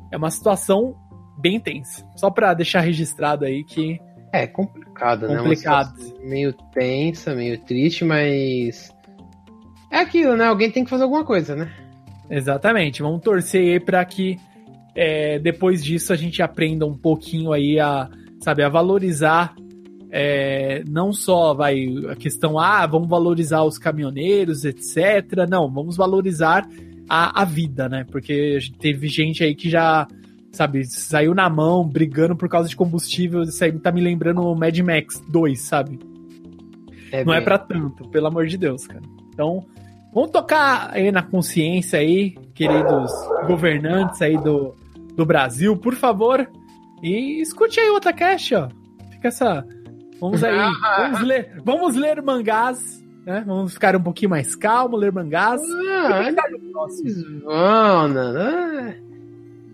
é uma situação bem tensa. Só para deixar registrado aí que é complicado, né? complicado. né? meio tensa, meio triste, mas é aquilo, né? Alguém tem que fazer alguma coisa, né? Exatamente. Vamos torcer para que é, depois disso a gente aprenda um pouquinho aí a, sabe, a valorizar é, não só vai a questão, ah, vamos valorizar os caminhoneiros, etc. Não, vamos valorizar a, a vida, né? Porque teve gente aí que já, sabe, saiu na mão brigando por causa de combustível. Isso aí tá me lembrando o Mad Max 2, sabe? É não é bem. é para tanto, pelo amor de Deus, cara. Então, Vamos tocar aí na consciência aí, queridos governantes aí do, do do Brasil, por favor. E escute aí o Otacast, ó. Fica essa. Vamos aí. vamos, ler, vamos ler mangás. Né? Vamos ficar um pouquinho mais calmo, ler mangás. Ah, vão, né?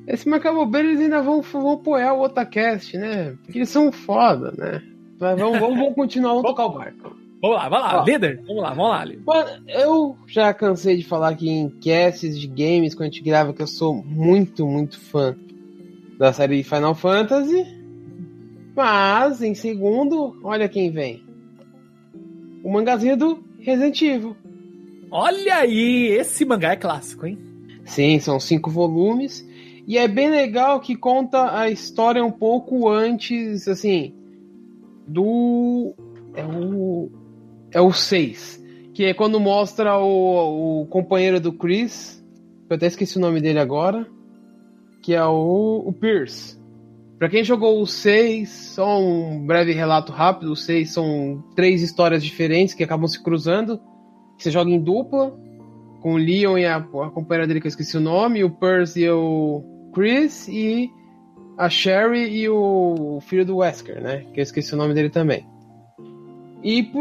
Esse Macabobeiro eles ainda vão, vão apoiar o Otacast, né? Porque eles são foda, né? Mas vamos, vamos, vamos continuar, vamos tocar o barco. Vamos lá, vamos lá, Ó, líder. Vamos lá, vamos lá, líder. Eu já cansei de falar aqui em casts de games quando a gente grava que eu sou muito, muito fã da série Final Fantasy. Mas, em segundo, olha quem vem. O mangazinho do Resident Evil. Olha aí, esse mangá é clássico, hein? Sim, são cinco volumes. E é bem legal que conta a história um pouco antes, assim, do. É o é o 6. Que é quando mostra o, o companheiro do Chris. Eu até esqueci o nome dele agora. Que é o, o Pierce. Pra quem jogou o 6, só um breve relato rápido: o 6 são três histórias diferentes que acabam se cruzando. Você joga em dupla, com o Leon e a, a companheira dele que eu esqueci o nome, o Percy e o Chris, e a Sherry e o filho do Wesker, né? Que eu esqueci o nome dele também. E,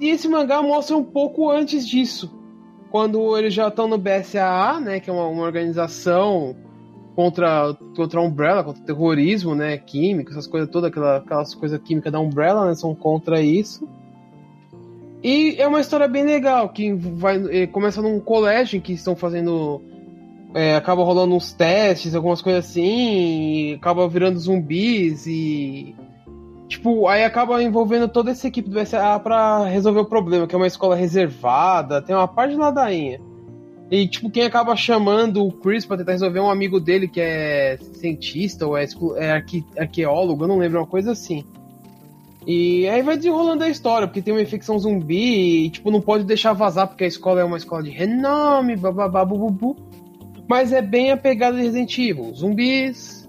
e esse mangá mostra um pouco antes disso. Quando eles já estão no BSAA, né? Que é uma, uma organização contra, contra a Umbrella, contra o terrorismo, né? Químico, essas coisas todas, aquela, aquelas coisas químicas da Umbrella, né? São contra isso. E é uma história bem legal, que vai eh, começa num colégio em que estão fazendo. É, acaba rolando uns testes, algumas coisas assim, acaba virando zumbis e Tipo, aí acaba envolvendo toda essa equipe do SA pra resolver o problema, que é uma escola reservada, tem uma parte de ladainha. E, tipo, quem acaba chamando o Chris pra tentar resolver um amigo dele que é cientista ou é, é arque, arqueólogo, eu não lembro, uma coisa assim. E aí vai desenrolando a história, porque tem uma infecção zumbi e, tipo, não pode deixar vazar porque a escola é uma escola de renome, bababá, bububu. Mas é bem a pegada de Resident Evil. Zumbis,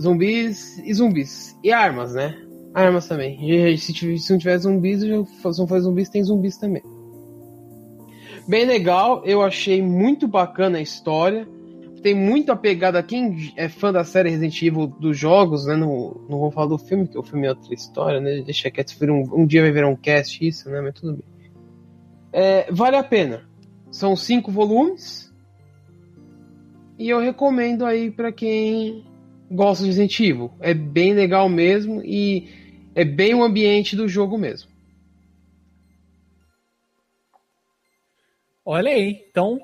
zumbis e zumbis. E armas, né? Armas também. Se não tiver zumbis, se não for zumbis, tem zumbis também. Bem legal, eu achei muito bacana a história. Tem muito a pegada. Quem é fã da série Resident Evil dos jogos, né? Não, não vou falar do filme, porque o filme é outra história, né? Deixa quieto, um, um dia vai virar um cast isso, né? Mas tudo bem. É, vale a pena. São cinco volumes. E eu recomendo aí para quem gosta de Resident Evil. É bem legal mesmo e é bem o ambiente do jogo mesmo. Olha aí, então,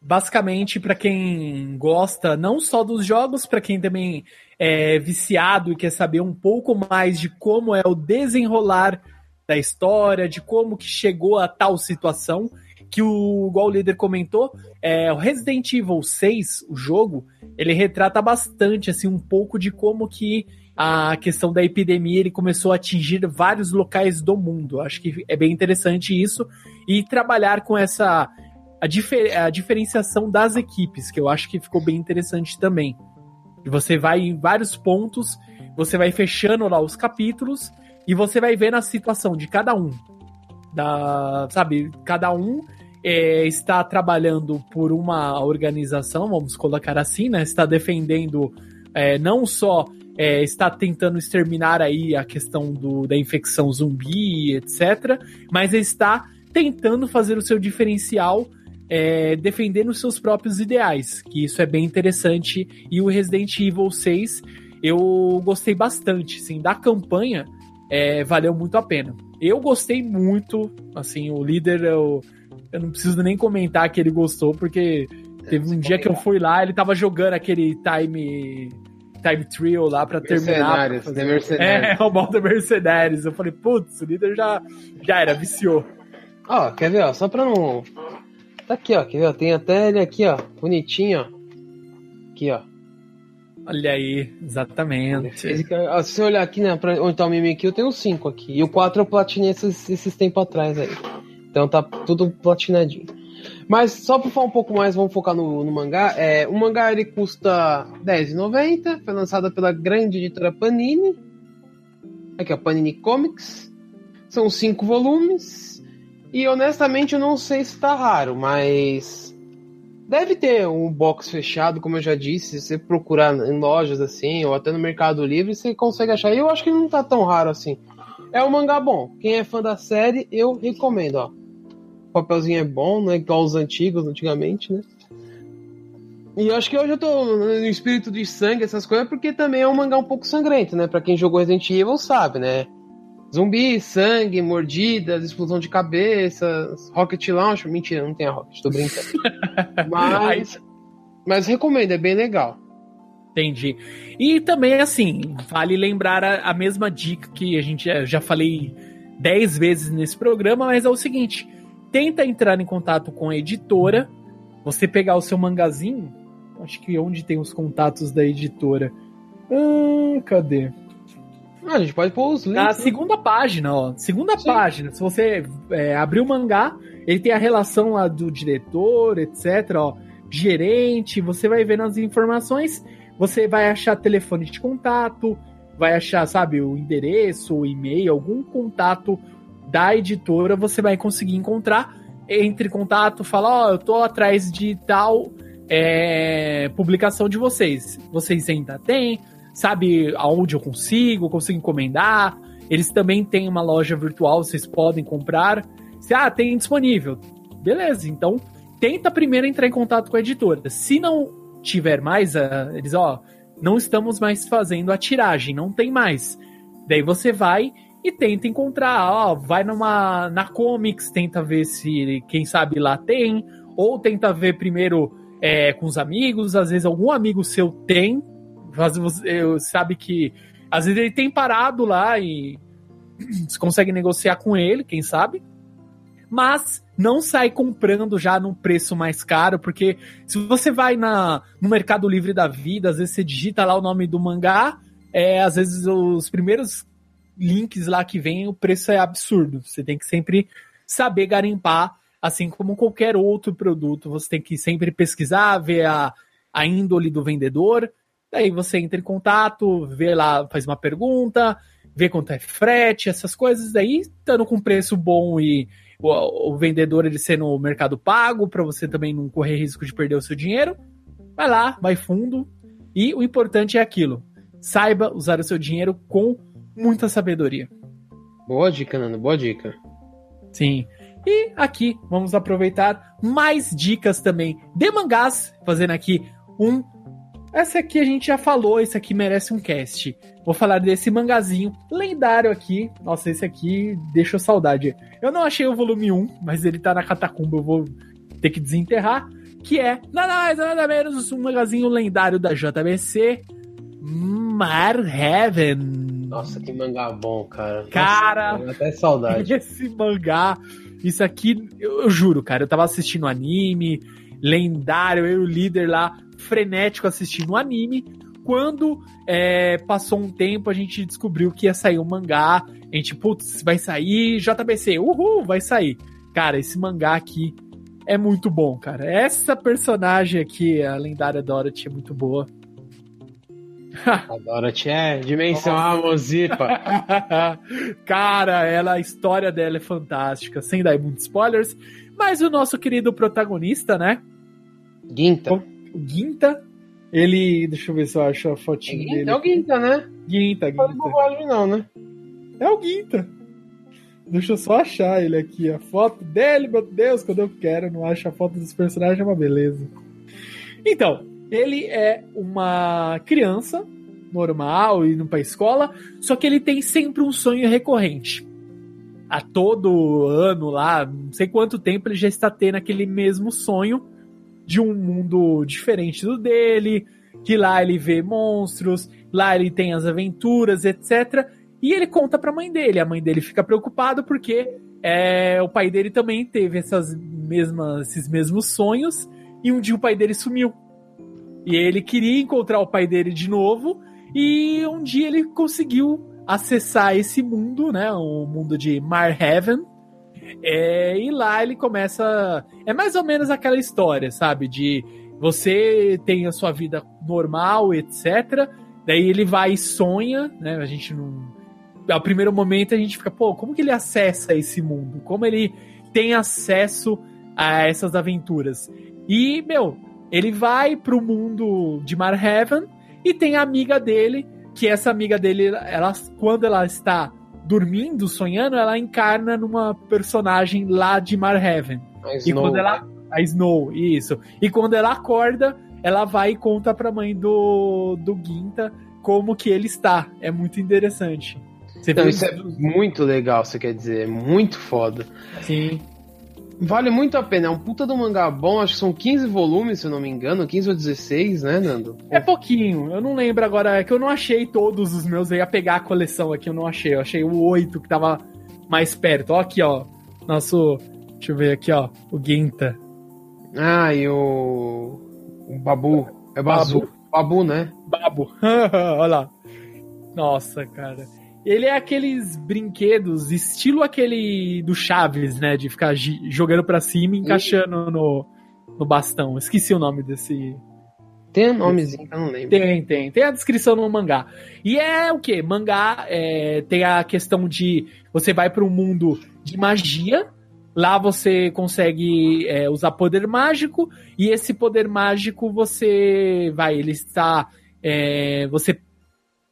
basicamente, para quem gosta não só dos jogos, para quem também é viciado e quer saber um pouco mais de como é o desenrolar da história, de como que chegou a tal situação, que o, igual o líder comentou, é, o Resident Evil 6, o jogo, ele retrata bastante, assim, um pouco de como que a questão da epidemia ele começou a atingir vários locais do mundo. Acho que é bem interessante isso e trabalhar com essa a, difer, a diferenciação das equipes, que eu acho que ficou bem interessante também. Você vai em vários pontos, você vai fechando lá os capítulos e você vai vendo a situação de cada um. Da, sabe, cada um é, está trabalhando por uma organização, vamos colocar assim, né? Está defendendo é, não só é, está tentando exterminar aí a questão do, da infecção zumbi, etc. Mas está tentando fazer o seu diferencial é, defendendo os seus próprios ideais, que isso é bem interessante. E o Resident Evil 6 eu gostei bastante, sim, da campanha é, valeu muito a pena. Eu gostei muito, assim, o líder eu, eu não preciso nem comentar que ele gostou, porque teve um dia que eu fui lá, ele tava jogando aquele time time trio lá pra terminar. Pra fazer... Mercenários. É, o modo Mercenários. Eu falei, putz, o líder já, já era, viciou. Ó, quer ver, ó, só pra não. Tá aqui, ó, quer ver? Tem até ele aqui, ó, bonitinho, ó. Aqui, ó. Olha aí, exatamente. Ó, se você olhar aqui, né, pra onde tá o Mimikyu, eu tenho 5 aqui. E o 4 eu platinei esses, esses tempos atrás aí. Então tá tudo platinadinho. Mas só para falar um pouco mais, vamos focar no, no mangá. É, o mangá ele custa R$10,90, foi lançado pela grande editora Panini. Aqui, a Panini Comics. São cinco volumes. E honestamente eu não sei se tá raro, mas Deve ter um box fechado, como eu já disse. Se você procurar em lojas assim, ou até no Mercado Livre, você consegue achar. E eu acho que não tá tão raro assim. É um mangá bom. Quem é fã da série, eu recomendo, ó. O papelzinho é bom, não é igual os antigos, antigamente, né? E eu acho que hoje eu tô no espírito de sangue, essas coisas, porque também é um mangá um pouco sangrento, né? Pra quem jogou Resident Evil sabe, né? Zumbi, sangue, mordidas, explosão de cabeça, rocket launch. Mentira, não tem a rocket, tô brincando. mas, mas recomendo, é bem legal. Entendi. E também, assim, vale lembrar a, a mesma dica que a gente já, já falei dez vezes nesse programa, mas é o seguinte: tenta entrar em contato com a editora, você pegar o seu mangazinho, acho que onde tem os contatos da editora. Hum, cadê? Ah, a gente pode pôr os links. Na né? segunda página, ó. Segunda Sim. página. Se você é, abrir o mangá, ele tem a relação lá do diretor, etc, ó. Gerente, você vai vendo as informações, você vai achar telefone de contato, vai achar, sabe, o endereço, o e-mail, algum contato da editora, você vai conseguir encontrar. Entre em contato, fala, ó, oh, eu tô atrás de tal é, publicação de vocês. Vocês ainda têm? Sabe aonde eu consigo, consigo encomendar. Eles também têm uma loja virtual, vocês podem comprar. Se ah, tem disponível. Beleza, então tenta primeiro entrar em contato com a editora. Se não tiver mais, uh, eles, ó, não estamos mais fazendo a tiragem, não tem mais. Daí você vai e tenta encontrar, ó, vai numa na Comics, tenta ver se quem sabe lá tem, ou tenta ver primeiro é, com os amigos, às vezes algum amigo seu tem, você sabe que às vezes ele tem parado lá e você consegue negociar com ele, quem sabe. Mas não sai comprando já num preço mais caro, porque se você vai na, no Mercado Livre da vida, às vezes você digita lá o nome do mangá, é, às vezes os primeiros links lá que vem, o preço é absurdo. Você tem que sempre saber garimpar, assim como qualquer outro produto. Você tem que sempre pesquisar, ver a, a índole do vendedor, Daí você entra em contato, vê lá, faz uma pergunta, vê quanto é frete, essas coisas. Daí, estando com preço bom e o, o vendedor ele ser no mercado pago, para você também não correr risco de perder o seu dinheiro, vai lá, vai fundo. E o importante é aquilo: saiba usar o seu dinheiro com muita sabedoria. Boa dica, Nando, boa dica. Sim. E aqui vamos aproveitar mais dicas também de mangás, fazendo aqui um essa aqui a gente já falou, esse aqui merece um cast. Vou falar desse mangazinho lendário aqui. Nossa, esse aqui deixou saudade. Eu não achei o volume 1, mas ele tá na catacumba, eu vou ter que desenterrar. Que é nada mais, nada menos um mangazinho lendário da JBC, Mar Heaven. Nossa, que mangá bom, cara. Cara, Nossa, até saudade. Esse mangá, isso aqui, eu, eu juro, cara, eu tava assistindo anime, lendário, eu e o líder lá frenético assistindo o anime. Quando é, passou um tempo, a gente descobriu que ia sair um mangá. A gente, putz, vai sair JBC, uhul, vai sair. Cara, esse mangá aqui é muito bom, cara. Essa personagem aqui, a lendária Dorothy, é muito boa. A Dorothy é dimensão Amozipa. cara, ela, a história dela é fantástica, sem dar muitos spoilers. Mas o nosso querido protagonista, né? Ginta. Guinta. Ele. Deixa eu ver se eu acho a fotinha é dele. É o Guinta, né? Guinta, Guinta. Não bobagem, não, né? É o Guinta. Deixa eu só achar ele aqui. A foto dele, meu Deus, quando eu quero, não acho a foto dos personagens, é uma beleza. Então, ele é uma criança normal, indo pra escola, só que ele tem sempre um sonho recorrente. A todo ano lá, não sei quanto tempo ele já está tendo aquele mesmo sonho de um mundo diferente do dele, que lá ele vê monstros, lá ele tem as aventuras, etc. E ele conta para a mãe dele. A mãe dele fica preocupada porque é, o pai dele também teve essas mesmas, esses mesmos sonhos e um dia o pai dele sumiu. E ele queria encontrar o pai dele de novo e um dia ele conseguiu acessar esse mundo, né, o mundo de Marhaven, é, e lá ele começa. É mais ou menos aquela história, sabe? De você tem a sua vida normal, etc. Daí ele vai e sonha, né? A gente não. Ao primeiro momento a gente fica, pô, como que ele acessa esse mundo? Como ele tem acesso a essas aventuras? E, meu, ele vai pro mundo de Marhaven e tem a amiga dele, que essa amiga dele, ela, quando ela está dormindo, sonhando, ela encarna numa personagem lá de Marhaven. A E quando ela. né? A Snow, isso. E quando ela acorda, ela vai e conta pra mãe do, do Ginta como que ele está. É muito interessante. Você Então, viu isso é muito legal, você quer dizer, é muito foda. Sim. Vale muito a pena, é um puta do mangá bom, acho que são 15 volumes, se eu não me engano, 15 ou 16, né, Nando? É pouquinho, eu não lembro agora, é que eu não achei todos os meus, eu ia pegar a coleção aqui, eu não achei, eu achei o 8 que tava mais perto. Ó aqui, ó, nosso, deixa eu ver aqui, ó, o Ginta. Ah, e o. O Babu. É Bazu. Babu, né? Babo. Olha lá. Nossa, cara. Ele é aqueles brinquedos, estilo aquele do Chaves, né? De ficar jogando pra cima e encaixando no, no bastão. Esqueci o nome desse. Tem um nomezinho que eu não lembro. Tem, tem. Tem a descrição no mangá. E é o quê? Mangá é, tem a questão de você vai para um mundo de magia. Lá você consegue é, usar poder mágico. E esse poder mágico você vai, ele está. é, você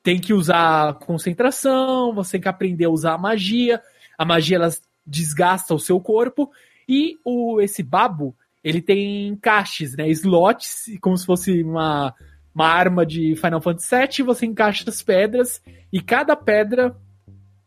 tem que usar concentração, você tem que aprender a usar a magia. A magia ela desgasta o seu corpo. E o, esse babo, ele tem encaixes, né? Slots, como se fosse uma, uma arma de Final Fantasy VII. Você encaixa as pedras e cada pedra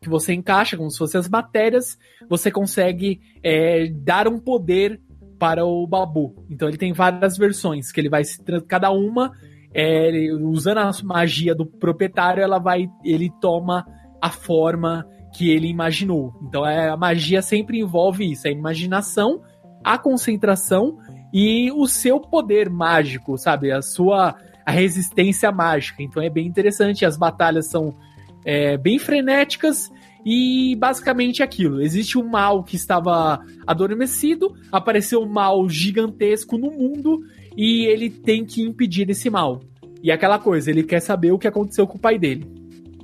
que você encaixa, como se fossem as matérias, você consegue é, dar um poder para o Babu. Então ele tem várias versões que ele vai se cada uma é, usando a magia do proprietário, ela vai ele toma a forma que ele imaginou. Então é, a magia sempre envolve isso, a imaginação, a concentração e o seu poder mágico, sabe? A sua a resistência mágica. Então é bem interessante. As batalhas são é, bem frenéticas e basicamente aquilo. Existe um mal que estava adormecido, apareceu um mal gigantesco no mundo e ele tem que impedir esse mal. E aquela coisa, ele quer saber o que aconteceu com o pai dele.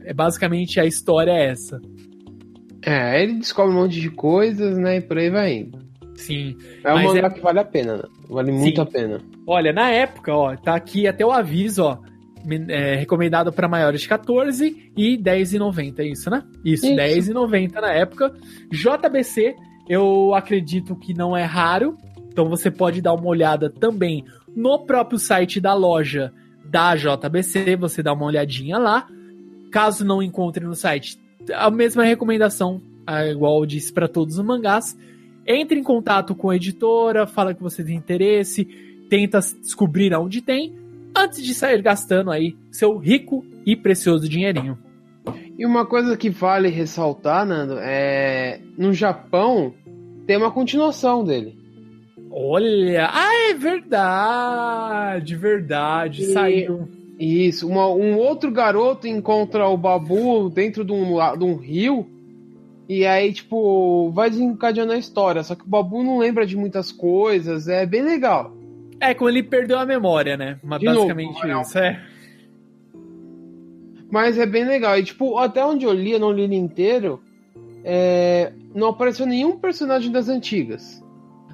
É basicamente a história é essa. É, ele descobre um monte de coisas, né? E por aí vai indo. Sim. É um mangá é- que vale a pena, né? Vale muito Sim. a pena. Olha, na época, ó, tá aqui até o aviso, ó. é, recomendado para maiores de 14 e 10,90, é isso, né? Isso, Isso. 10,90 na época. JBC, eu acredito que não é raro, então você pode dar uma olhada também no próprio site da loja da JBC, você dá uma olhadinha lá. Caso não encontre no site, a mesma recomendação, ah, igual eu disse para todos os mangás. Entre em contato com a editora, fala que você tem interesse, tenta descobrir aonde tem, antes de sair gastando aí seu rico e precioso dinheirinho. E uma coisa que vale ressaltar, Nando, é. No Japão, tem uma continuação dele. Olha, ah, é verdade, verdade, E- saiu. Isso, uma- um outro garoto encontra o Babu dentro de um, de um rio. E aí, tipo, vai desencadeando a história. Só que o Babu não lembra de muitas coisas. É bem legal. É, quando ele perdeu a memória, né? Mas De novo, basicamente olha. isso, é. Mas é bem legal. E, tipo, até onde eu li, eu não li ele inteiro. é, não apareceu nenhum personagem das antigas.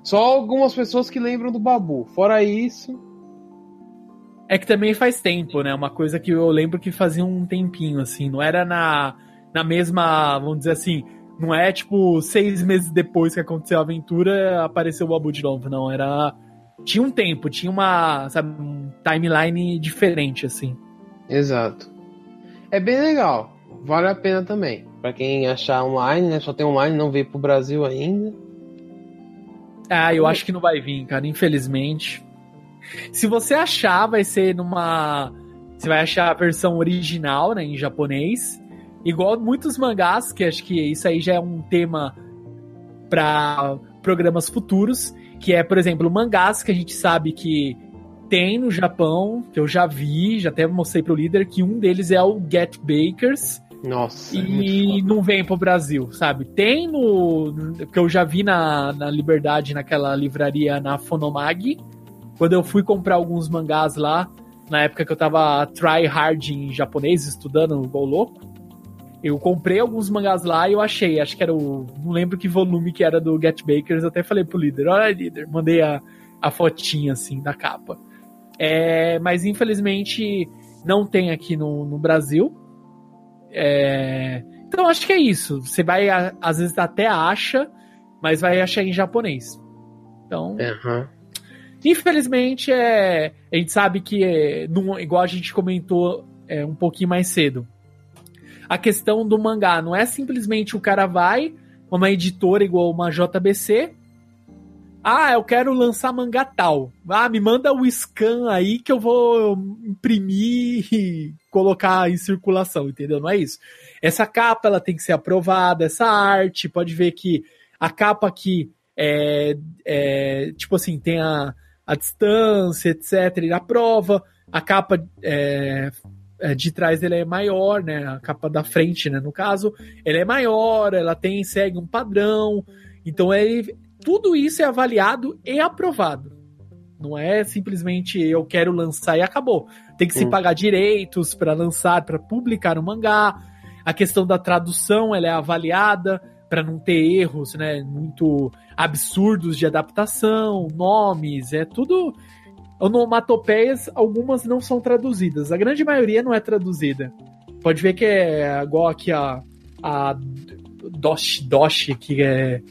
Só algumas pessoas que lembram do Babu. Fora isso. É que também faz tempo, né? Uma coisa que eu lembro que fazia um tempinho, assim. Não era na, na mesma, vamos dizer assim, não é tipo seis meses depois que aconteceu a aventura, apareceu o Babu de novo, não. Era. Tinha um tempo, tinha uma, sabe, um timeline diferente, assim. Exato. É bem legal. Vale a pena também. Pra quem achar online, né? Só tem online, não veio pro Brasil ainda. Ah, eu acho que não vai vir, cara, infelizmente. Se você achar, vai ser numa. Você vai achar a versão original, né, em japonês. Igual muitos mangás, que acho que isso aí já é um tema para programas futuros. Que é, por exemplo, mangás que a gente sabe que tem no Japão, que eu já vi, já até mostrei pro líder, que um deles é o Get Bakers Nossa. é e foda. não vem pro Brasil, sabe? Tem no. que eu já vi na, na Liberdade, naquela livraria na Fonomag. Quando eu fui comprar alguns mangás lá, na época que eu tava try hard em japonês, estudando igual louco. Eu comprei alguns mangás lá e eu achei, acho que era o. Não lembro que volume que era do Get Bakers, eu até falei pro líder, olha líder, mandei a, a fotinha assim da capa. É, mas infelizmente não tem aqui no, no Brasil. É, então acho que é isso. Você vai, às vezes até acha, mas vai achar em japonês. Então. Uhum. Infelizmente, é, a gente sabe que, é, igual a gente comentou é, um pouquinho mais cedo, a questão do mangá não é simplesmente o cara vai, uma editora igual uma JBC, ah, eu quero lançar mangá tal. Ah, me manda o scan aí que eu vou imprimir e colocar em circulação, entendeu? Não é isso. Essa capa ela tem que ser aprovada, essa arte, pode ver que a capa aqui é, é tipo assim, tem a, a distância, etc. Ele aprova. A capa é, é, de trás ele é maior, né? A capa da frente, né? No caso, ela é maior, ela tem segue um padrão. Então ele, tudo isso é avaliado e aprovado. Não é simplesmente eu quero lançar e acabou. Tem que se pagar direitos para lançar, para publicar o mangá. A questão da tradução ela é avaliada para não ter erros, né, muito absurdos de adaptação, nomes, é tudo onomatopeias, algumas não são traduzidas. A grande maioria não é traduzida. Pode ver que é igual aqui a a Doshi Doshi, que é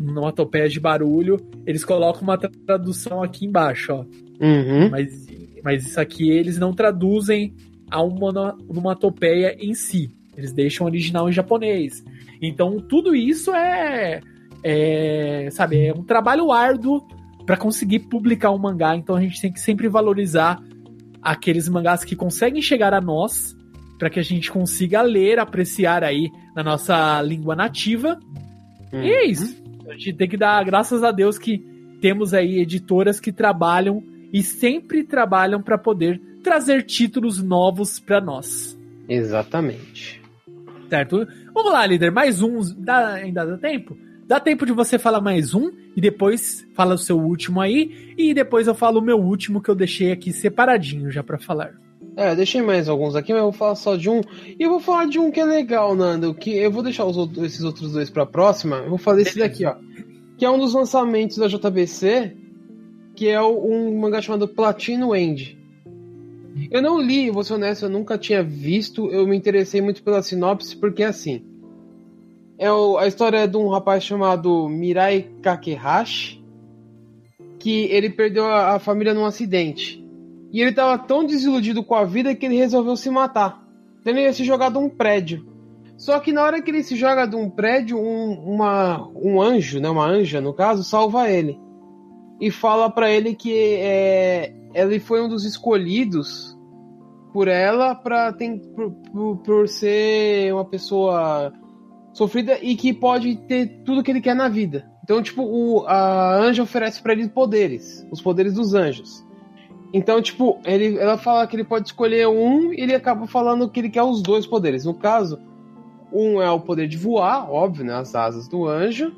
onomatopeia de barulho, eles colocam uma tradução aqui embaixo, ó. Uhum. Mas, mas isso aqui eles não traduzem a uma onomatopeia em si. Eles deixam o original em japonês. Então, tudo isso é, é sabe, é um trabalho árduo para conseguir publicar um mangá. Então, a gente tem que sempre valorizar aqueles mangás que conseguem chegar a nós, para que a gente consiga ler, apreciar aí na nossa língua nativa. Uhum. E é isso. A gente tem que dar graças a Deus que temos aí editoras que trabalham e sempre trabalham para poder trazer títulos novos para nós. Exatamente. Certo? Vamos lá, líder. Mais um. Dá, ainda dá tempo? Dá tempo de você falar mais um e depois fala o seu último aí. E depois eu falo o meu último que eu deixei aqui separadinho já para falar. É, deixei mais alguns aqui, mas eu vou falar só de um. E eu vou falar de um que é legal, Nando. Que eu vou deixar outros, esses outros dois pra próxima. Eu vou falar esse daqui, ó. Que é um dos lançamentos da JBC. Que é um mangá chamado Platino End. Eu não li, vou ser honesto, eu nunca tinha visto. Eu me interessei muito pela sinopse, porque assim. É o, a história de um rapaz chamado Mirai Kakehashi. Que ele perdeu a, a família num acidente. E ele estava tão desiludido com a vida que ele resolveu se matar. Então ele ia se jogar de um prédio. Só que na hora que ele se joga de um prédio, um, uma, um anjo, né, uma anja no caso, salva ele. E fala para ele que é, ele foi um dos escolhidos por ela para por, por, por ser uma pessoa sofrida e que pode ter tudo que ele quer na vida. Então, tipo, o, a anja oferece para ele poderes, os poderes dos anjos. Então, tipo, ele, ela fala que ele pode escolher um e ele acaba falando que ele quer os dois poderes. No caso, um é o poder de voar, óbvio, né? As asas do anjo.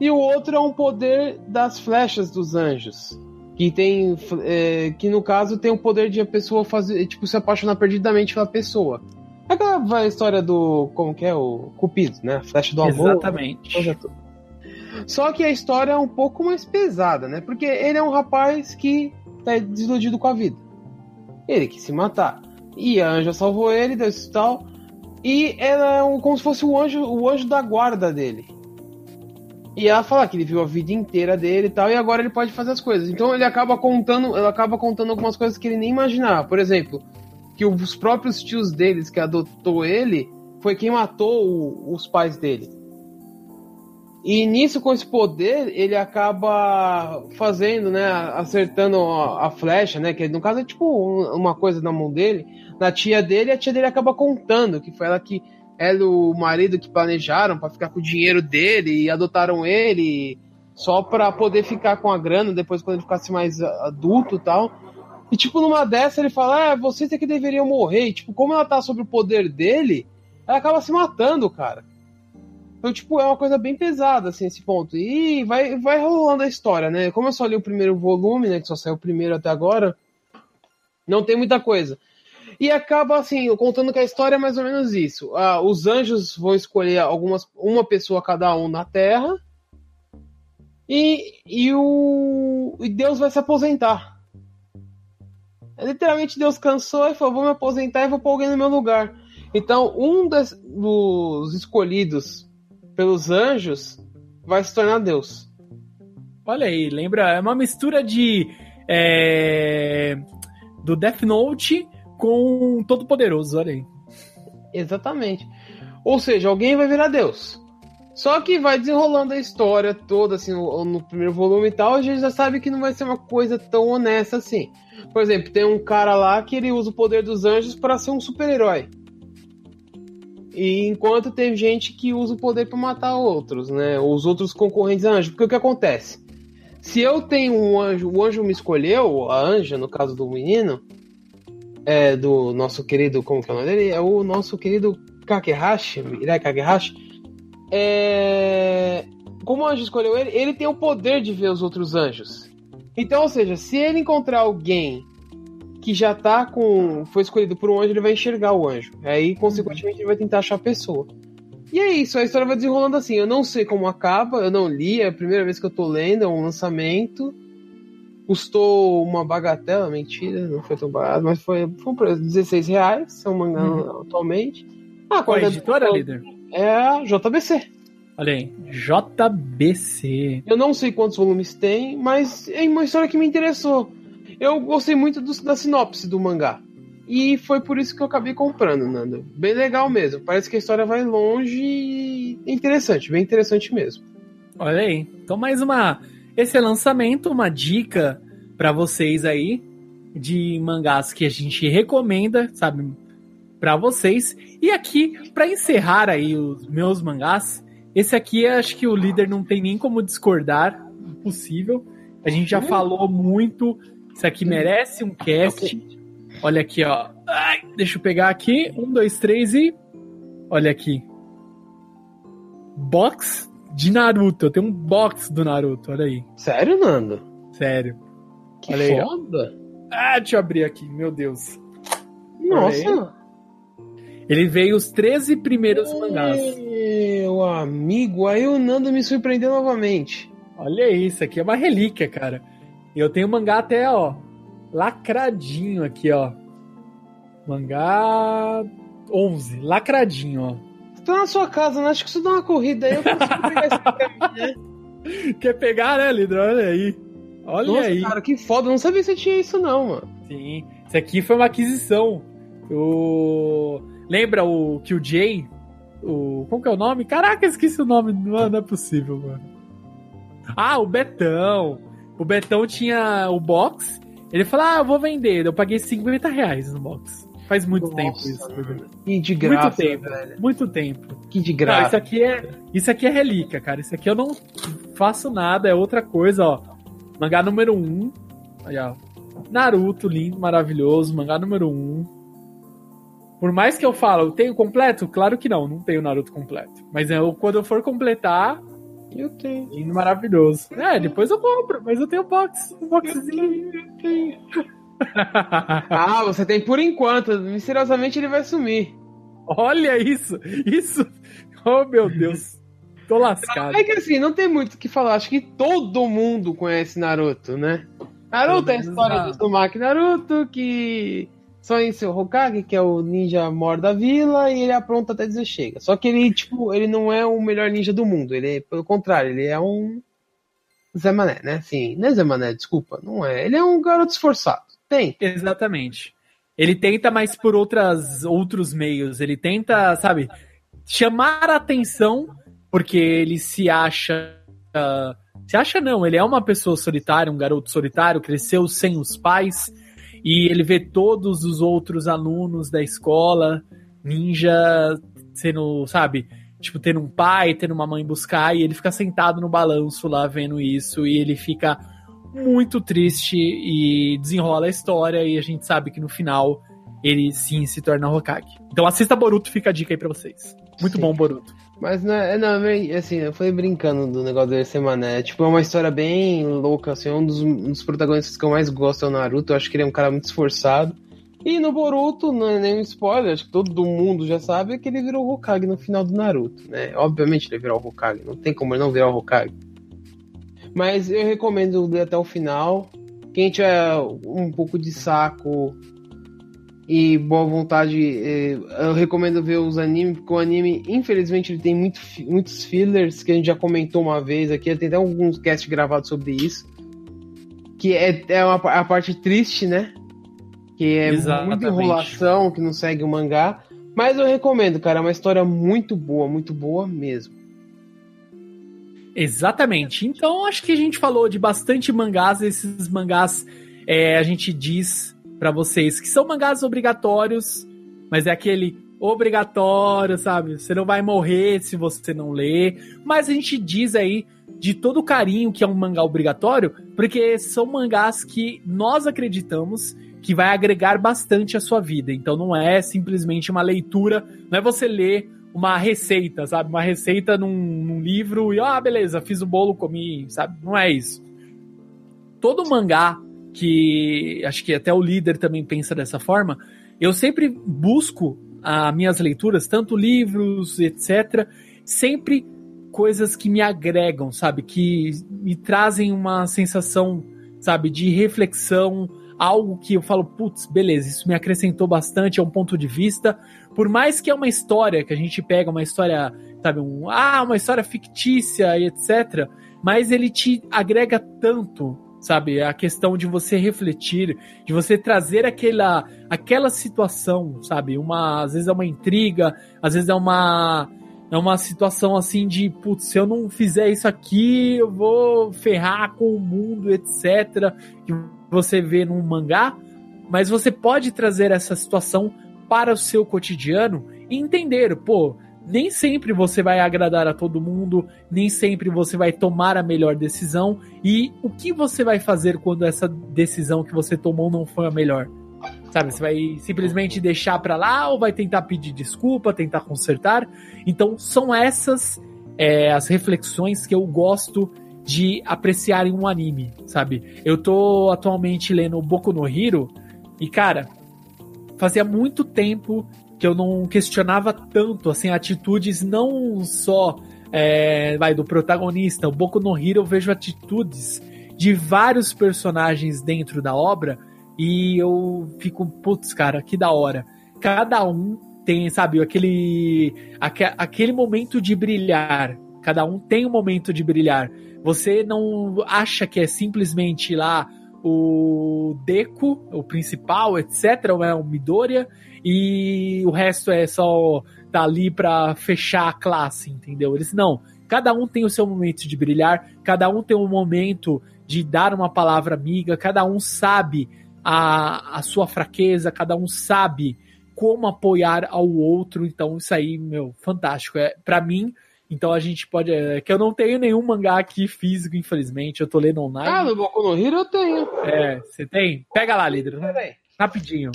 E o outro é um poder das flechas dos anjos. Que tem. É, que no caso tem o poder de a pessoa fazer. Tipo, se apaixonar perdidamente pela pessoa. Aquela história do. Como que é? O Cupido, né? A flecha do amor. Exatamente. Só que a história é um pouco mais pesada, né? Porque ele é um rapaz que tá desiludido com a vida. Ele quis se matar. E a Anja salvou ele, deu isso tal. E ela é um, como se fosse o anjo, o anjo da guarda dele. E ela fala que ele viu a vida inteira dele e tal, e agora ele pode fazer as coisas. Então ele acaba contando, ela acaba contando algumas coisas que ele nem imaginava. Por exemplo, que os próprios tios deles que adotou ele foi quem matou o, os pais dele. E nisso, com esse poder, ele acaba fazendo, né? Acertando a, flecha, né? Que no caso é tipo uma coisa na mão dele, na tia dele, a tia dele acaba contando que foi ela que ela e o marido que planejaram para ficar com o dinheiro dele e adotaram ele só para poder ficar com a grana depois quando ele ficasse mais adulto e tal. E tipo, numa dessa ele fala: "É, vocês é que deveriam morrer". E, tipo, como ela tá sob o poder dele, ela acaba se matando, cara. Então, tipo, é uma coisa bem pesada, assim, esse ponto. E vai, vai rolando a história, né? Como eu só li o primeiro volume, né? Que só saiu o primeiro até agora, não tem muita coisa. E acaba, assim, contando que a história é mais ou menos isso. Ah, os anjos vão escolher algumas, uma pessoa cada um na Terra. E, e, o, e Deus vai se aposentar. Literalmente Deus cansou e falou: vou me aposentar e vou pôr alguém no meu lugar. Então, um dos escolhidos pelos anjos vai se tornar Deus. Olha aí, lembra? É uma mistura de. É, do Death Note com Todo-Poderoso, olha aí. Exatamente. Ou seja, alguém vai virar Deus. Só que vai desenrolando a história toda, assim, no, no, primeiro volume e tal, a gente já sabe que não vai ser uma coisa tão honesta assim. Por exemplo, tem um cara lá que ele usa o poder dos anjos para ser um super-herói. E enquanto tem gente que usa o poder para matar outros, né? Os outros concorrentes anjos. Porque o que acontece? Se eu tenho um anjo, o anjo me escolheu, a anja, no caso do menino, é do nosso querido, como que é o nome dele? É o nosso querido Kakehashi, Mirai Kakehashi. É... Como o anjo escolheu ele, ele tem o poder de ver os outros anjos. Então, ou seja, se ele encontrar alguém que já tá com. foi escolhido por um anjo, ele vai enxergar o anjo. Aí, consequentemente, ele vai tentar achar a pessoa. E é isso, a história vai desenrolando assim. Eu não sei como acaba, eu não li, é a primeira vez que eu tô lendo, é um lançamento. Custou uma bagatela, mentira, não foi tão barato, mas foi, foi um preço 16 reais, é um mangá uhum. atualmente. Ah, qual é a editora, líder? É a JBC. Olha aí, JBC. Eu não sei quantos volumes tem, mas é uma história que me interessou. Eu gostei muito do, da sinopse do mangá. E foi por isso que eu acabei comprando, Nando. Bem legal mesmo. Parece que a história vai longe e interessante, bem interessante mesmo. Olha aí. Então mais uma esse é lançamento, uma dica para vocês aí de mangás que a gente recomenda, sabe, para vocês. E aqui para encerrar aí os meus mangás, esse aqui acho que o líder não tem nem como discordar, impossível. A gente já uhum. falou muito isso aqui merece um cast. Olha aqui, ó. Ai, deixa eu pegar aqui. Um, dois, três e. Olha aqui. Box de Naruto. Eu tenho um box do Naruto, olha aí. Sério, Nando? Sério. Que olha foda. Aí, ah, deixa eu abrir aqui, meu Deus. Nossa. Ele veio os 13 primeiros mangás. Meu amigo, aí o Nando me surpreendeu novamente. Olha isso, aqui é uma relíquia, cara. Eu tenho mangá até, ó, lacradinho aqui, ó. Mangá 11, lacradinho, ó. Tô na sua casa, né? Acho que se dá uma corrida aí, eu consigo pegar esse né? Quer pegar, né, Lidro? Olha aí. Olha Nossa, aí. cara, que foda. Eu não sabia se tinha isso, não, mano. Sim. Isso aqui foi uma aquisição. O... Lembra o que o Jay... O... Como que é o nome? Caraca, esqueci o nome. Não, não é possível, mano. Ah, o Betão. O Betão tinha o box. Ele falou: Ah, eu vou vender. Eu paguei 50 reais no box. Faz muito Nossa, tempo isso. Que de graça. Muito tempo, velho. Muito tempo. Que de graça. Não, isso aqui é, isso aqui é relíquia, cara. Isso aqui eu não faço nada, é outra coisa, ó. Mangá número 1. Um. Aí, ó. Naruto, lindo, maravilhoso. Mangá número 1. Um. Por mais que eu falo, eu tenho completo? Claro que não, não tenho Naruto completo. Mas eu, quando eu for completar, eu tenho. Lindo, maravilhoso. É, depois eu compro, mas eu tenho box. Um boxzinho. Eu tenho. ah, você tem por enquanto. Misteriosamente ele vai sumir. Olha isso! Isso! Oh, meu Deus. Tô lascado. É que assim, não tem muito o que falar. Acho que todo mundo conhece Naruto, né? Naruto é a história do Maki Naruto, que só em seu Hokage, que é o ninja mor da vila, e ele apronta até dizer chega. Só que ele, tipo, ele não é o melhor ninja do mundo. Ele, é, pelo contrário, ele é um Zé Mané, né? Sim, não é Zé Mané, desculpa, não é. Ele é um garoto esforçado. Tem. Exatamente. Ele tenta, mas por outras, outros meios. Ele tenta, sabe, chamar a atenção, porque ele se acha. Uh, se acha não, ele é uma pessoa solitária, um garoto solitário, cresceu sem os pais e ele vê todos os outros alunos da escola ninja sendo, sabe, tipo, tendo um pai, tendo uma mãe buscar, e ele fica sentado no balanço lá vendo isso, e ele fica muito triste e desenrola a história, e a gente sabe que no final ele sim se torna Hokage. Então assista Boruto, fica a dica aí pra vocês. Muito sim. bom, Boruto. Mas não, é, não, é assim, eu fui brincando do negócio dele ser mané. Tipo, é uma história bem louca, assim, um dos, um dos protagonistas que eu mais gosto é o Naruto, eu acho que ele é um cara muito esforçado. E no Boruto, não é nenhum spoiler, acho que todo mundo já sabe que ele virou Hokage no final do Naruto, né? Obviamente ele virou Hokage, não tem como ele não virar o Hokage. Mas eu recomendo ler até o final. Quem tiver um pouco de saco e boa vontade, é, eu recomendo ver os animes, porque o anime, infelizmente, ele tem muito, muitos fillers que a gente já comentou uma vez aqui. Tem até alguns casts gravados sobre isso. Que é, é uma, a parte triste, né? Que é Exatamente. muita enrolação, que não segue o mangá. Mas eu recomendo, cara. É uma história muito boa, muito boa mesmo. Exatamente. Então, acho que a gente falou de bastante mangás. Esses mangás, é, a gente diz para vocês que são mangás obrigatórios, mas é aquele obrigatório, sabe? Você não vai morrer se você não ler. Mas a gente diz aí de todo carinho que é um mangá obrigatório, porque são mangás que nós acreditamos que vai agregar bastante à sua vida. Então não é simplesmente uma leitura, não é você ler uma receita, sabe? Uma receita num, num livro e, ah, beleza, fiz o bolo, comi, sabe? Não é isso. Todo mangá que acho que até o líder também pensa dessa forma, eu sempre busco as minhas leituras, tanto livros, etc., sempre coisas que me agregam, sabe? Que me trazem uma sensação, sabe, de reflexão, algo que eu falo, putz, beleza, isso me acrescentou bastante, é um ponto de vista. Por mais que é uma história, que a gente pega uma história, sabe, um, ah, uma história fictícia e etc., mas ele te agrega tanto sabe? A questão de você refletir, de você trazer aquela, aquela situação, sabe? Uma, às vezes é uma intriga, às vezes é uma é uma situação assim de, putz, se eu não fizer isso aqui, eu vou ferrar com o mundo, etc. Que você vê num mangá, mas você pode trazer essa situação para o seu cotidiano e entender, pô, nem sempre você vai agradar a todo mundo, nem sempre você vai tomar a melhor decisão e o que você vai fazer quando essa decisão que você tomou não foi a melhor? Sabe, você vai simplesmente deixar para lá ou vai tentar pedir desculpa, tentar consertar? Então, são essas é, as reflexões que eu gosto de apreciar em um anime, sabe? Eu tô atualmente lendo Boku no Hero e, cara, fazia muito tempo que eu não questionava tanto, assim, atitudes não só é, vai do protagonista. O Boku no Hero eu vejo atitudes de vários personagens dentro da obra e eu fico, putz, cara, que da hora. Cada um tem, sabe, aquele, aquele momento de brilhar. Cada um tem um momento de brilhar. Você não acha que é simplesmente lá o Deku, o principal, etc., ou é o Midoriya, e o resto é só tá ali para fechar a classe, entendeu? Eles não. Cada um tem o seu momento de brilhar, cada um tem um momento de dar uma palavra amiga, cada um sabe a, a sua fraqueza, cada um sabe como apoiar ao outro. Então, isso aí, meu, fantástico. É, para mim, então a gente pode. É, que eu não tenho nenhum mangá aqui físico, infelizmente. Eu tô lendo online. Ah, no Boku no Hero eu tenho. É, você tem? Pega lá, líder. Rapidinho.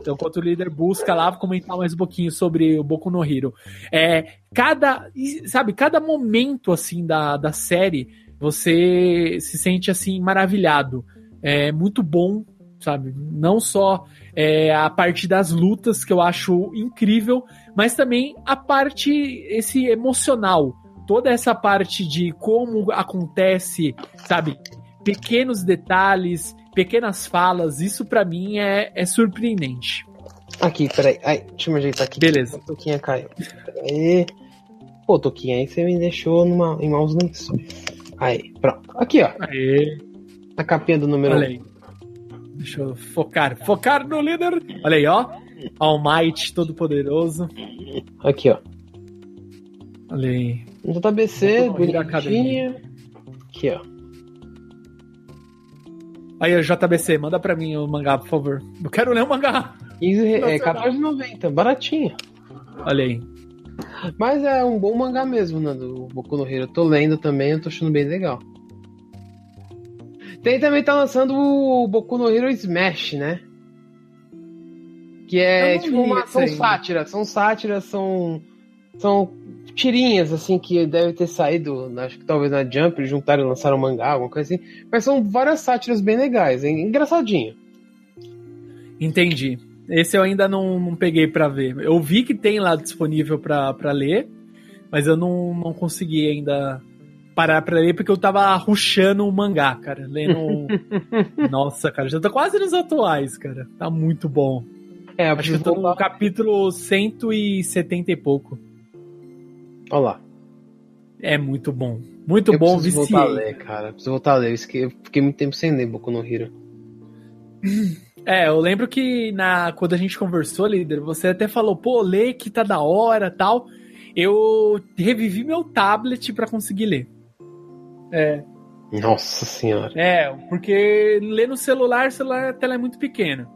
Então, enquanto o líder busca lá, vou comentar mais um pouquinho sobre o Boku no Hero. É, cada, sabe, cada momento, assim, da, da série, você se sente, assim, maravilhado. É muito bom, sabe? Não só é, a parte das lutas, que eu acho incrível, mas também a parte, esse emocional. Toda essa parte de como acontece, sabe? Pequenos detalhes, pequenas falas, isso para mim é, é surpreendente. Aqui, peraí. Ai, deixa eu me ajeitar aqui. Beleza. A Toquinha caiu. Peraí. Pô, Toquinha, aí você me deixou numa, em maus lençóis. Aí, pronto. Aqui, ó. Aê. A capinha do número Olha aí. Deixa eu focar. Focar no líder. Olha aí, ó. All Might, todo poderoso. Aqui, ó. Olha aí. JBC, bonitinha. Aqui, ó. Aí, o JBC, manda pra mim o mangá, por favor. Eu quero ler o mangá. 15, é Nacional. 14,90, baratinho. Olha aí. Mas é um bom mangá mesmo, né? Do Boku no Hero. Eu tô lendo também, eu tô achando bem legal. Tem também tá lançando o Boku no Hero Smash, né? Que é tipo uma. São sátiras, são sátiras, são. São tirinhas, assim, que deve ter saído, acho que talvez na Jump, eles juntaram e lançaram um mangá, alguma coisa assim. Mas são várias sátiras bem legais, é engraçadinho. Entendi. Esse eu ainda não, não peguei pra ver. Eu vi que tem lá disponível pra pra ler, mas eu não, não consegui ainda parar pra ler porque eu tava ruxando o mangá, cara. Lendo. Nossa, cara, já tô quase nos atuais, cara. Tá muito bom. É, eu Acho que eu tô no capítulo 170 e pouco. Olha lá. É muito bom. Muito eu bom, preciso viciei. voltar a ler, cara. Preciso voltar a ler. Eu fiquei muito tempo sem ler Boku no Hero. É, eu lembro que na, quando a gente conversou, líder, você até falou, pô, lê que tá da hora tal. Eu revivi meu tablet pra conseguir ler. É, Nossa senhora. é, porque ler no celular, o celular a tela é muito pequena.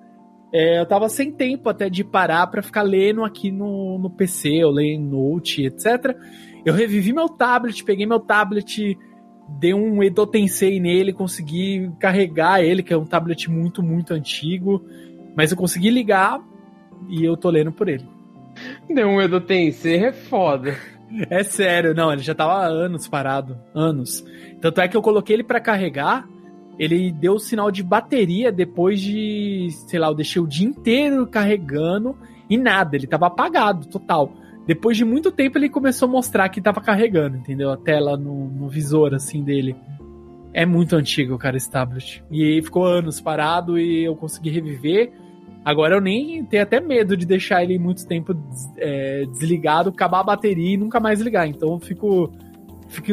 É, eu tava sem tempo até de parar pra ficar lendo aqui no, no PC, eu leio em Note, etc. Eu revivi meu tablet, peguei meu tablet, dei um Edo Tensei nele, consegui carregar ele, que é um tablet muito, muito antigo. Mas eu consegui ligar e eu tô lendo por ele. Deu um Edo Tensei, é foda. É sério, não, ele já tava há anos parado. Anos. Tanto é que eu coloquei ele pra carregar, ele deu sinal de bateria depois de, sei lá, eu deixei o dia inteiro carregando e nada, ele tava apagado, total. Depois de muito tempo ele começou a mostrar que tava carregando, entendeu? A tela no, no visor, assim, dele. É muito antigo, cara, esse tablet. E ficou anos parado e eu consegui reviver. Agora eu nem tenho até medo de deixar ele muito tempo é, desligado, acabar a bateria e nunca mais ligar. Então eu fico, fico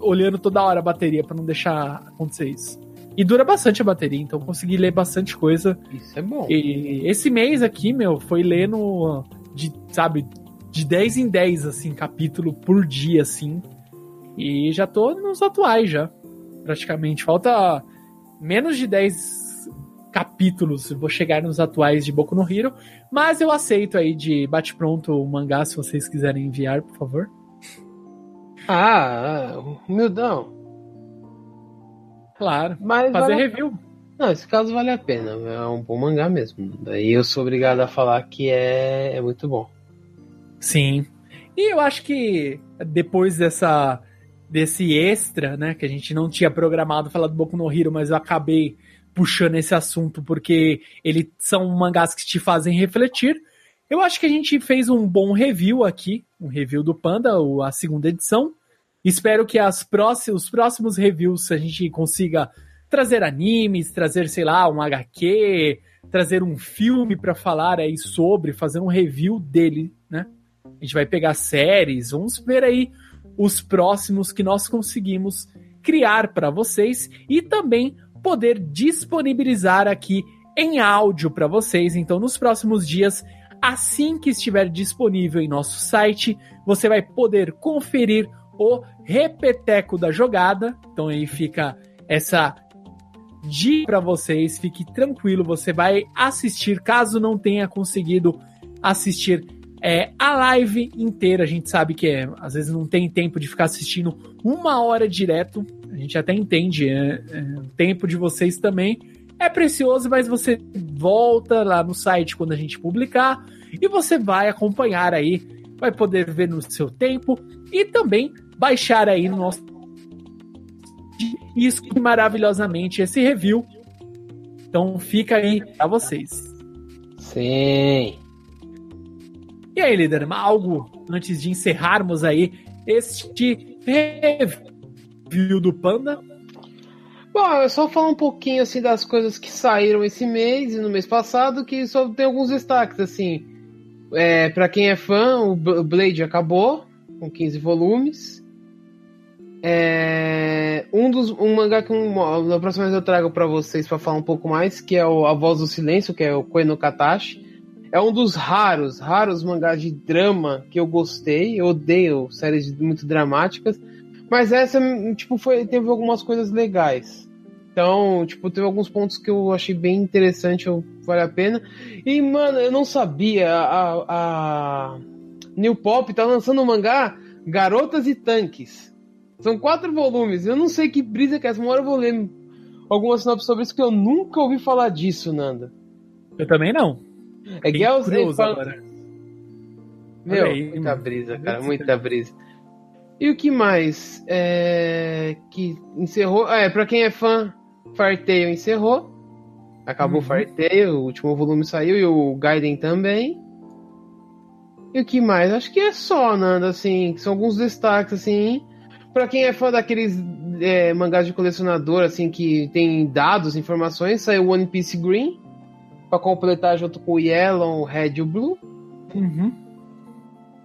olhando toda hora a bateria pra não deixar acontecer isso. E dura bastante a bateria, então consegui ler bastante coisa. Isso é bom. E esse mês aqui, meu, foi lendo de, sabe, de 10 em 10, assim, capítulo por dia, assim. E já tô nos atuais já, praticamente. Falta menos de 10 capítulos, eu vou chegar nos atuais de Boku no Hero. Mas eu aceito aí de bate-pronto o mangá, se vocês quiserem enviar, por favor. Ah, ah, humildão. Claro. Mas Fazer vale review. Não, esse caso vale a pena. É um bom mangá mesmo. Daí eu sou obrigado a falar que é, é muito bom. Sim. E eu acho que depois dessa desse extra, né, que a gente não tinha programado falar do Boku no Hero, mas eu acabei puxando esse assunto porque eles são mangás que te fazem refletir. Eu acho que a gente fez um bom review aqui, um review do Panda, a segunda edição. Espero que as próximos, os próximos reviews a gente consiga trazer animes, trazer, sei lá, um HQ, trazer um filme para falar aí sobre, fazer um review dele, né? A gente vai pegar séries, vamos ver aí os próximos que nós conseguimos criar para vocês e também poder disponibilizar aqui em áudio para vocês. Então, nos próximos dias, assim que estiver disponível em nosso site, você vai poder conferir o repeteco da jogada. Então, aí fica essa dica para vocês. Fique tranquilo, você vai assistir caso não tenha conseguido assistir é, a live inteira. A gente sabe que é, às vezes não tem tempo de ficar assistindo uma hora direto. A gente até entende, é, é, o tempo de vocês também é precioso, mas você volta lá no site quando a gente publicar e você vai acompanhar aí, vai poder ver no seu tempo e também baixar aí no nosso e escute maravilhosamente esse review. Então fica aí pra vocês. Sim. E aí, líder, algo antes de encerrarmos aí este review do Panda? Bom, eu só falar um pouquinho assim das coisas que saíram esse mês e no mês passado, que só tem alguns destaques assim. É, para quem é fã, o Blade acabou com 15 volumes. É, um dos um mangá que um, na próxima vez eu trago para vocês para falar um pouco mais, que é o A Voz do Silêncio, que é o Koe no Katashi. É um dos raros, raros mangás de drama que eu gostei. Eu odeio séries muito dramáticas, mas essa tipo foi teve algumas coisas legais. Então, tipo, teve alguns pontos que eu achei bem interessante, vale a pena. E, mano, eu não sabia, a, a New Pop tá lançando um mangá Garotas e Tanques. São quatro volumes. Eu não sei que brisa que é essa. Uma hora eu vou ler algumas sinopse sobre isso que eu nunca ouvi falar disso, Nanda. Eu também não. É Girls and. Meu, Olha aí, muita brisa, cara, muita brisa. E o que mais? É... Que encerrou. Ah, é, pra quem é fã, Farteio encerrou. Acabou o Uhum. Farteio, o último volume saiu e o Gaiden também. E o que mais? Acho que é só, Nanda, assim, que são alguns destaques, assim. Pra quem é fã daqueles é, mangás de colecionador, assim, que tem dados, informações, saiu One Piece Green, pra completar junto com o Yellow, o Red e o Blue. Uhum.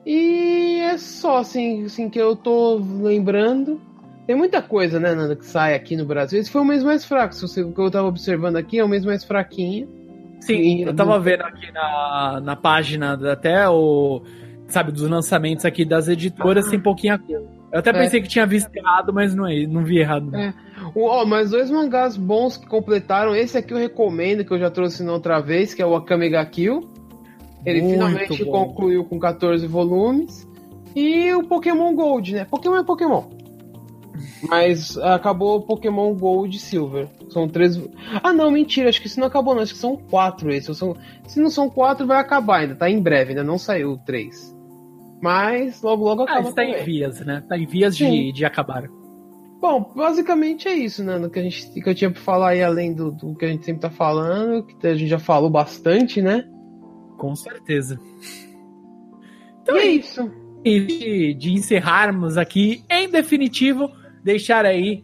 E é só, assim, assim, que eu tô lembrando. Tem muita coisa, né, Nanda, que sai aqui no Brasil. Esse foi o mês mais fraco. Se o que eu tava observando aqui é o mês mais fraquinho. Sim, E- eu tava vendo aqui na, na página, até o. Sabe, dos lançamentos aqui das editoras, tem pouquinha coisa. Eu até É. pensei que tinha visto errado, mas não, é, não vi errado. não. É. O- Ó, mas dois mangás bons que completaram. Esse aqui eu recomendo, que eu já trouxe na outra vez, que é o Akame ga Kill. Ele Muito finalmente bom. concluiu com 14 volumes. E o Pokémon Gold, né? Pokémon é Pokémon. Mas acabou o Pokémon Gold e Silver. São três. Ah, não, mentira. Acho que isso não acabou, não. Acho que são quatro esses. São... Se não são quatro, vai acabar ainda. Tá em breve, ainda não saiu o três. Mas logo, logo Ah, acaba. isso tá em vias, né? Tá em vias de, Sim. de acabar. Bom, basicamente é isso, né? Que, a gente, que eu tinha pra falar aí, além do, do que a gente sempre tá falando, que a gente já falou bastante, né? Com certeza. Então e é é isso. isso. E de, de encerrarmos aqui, em definitivo, deixar aí.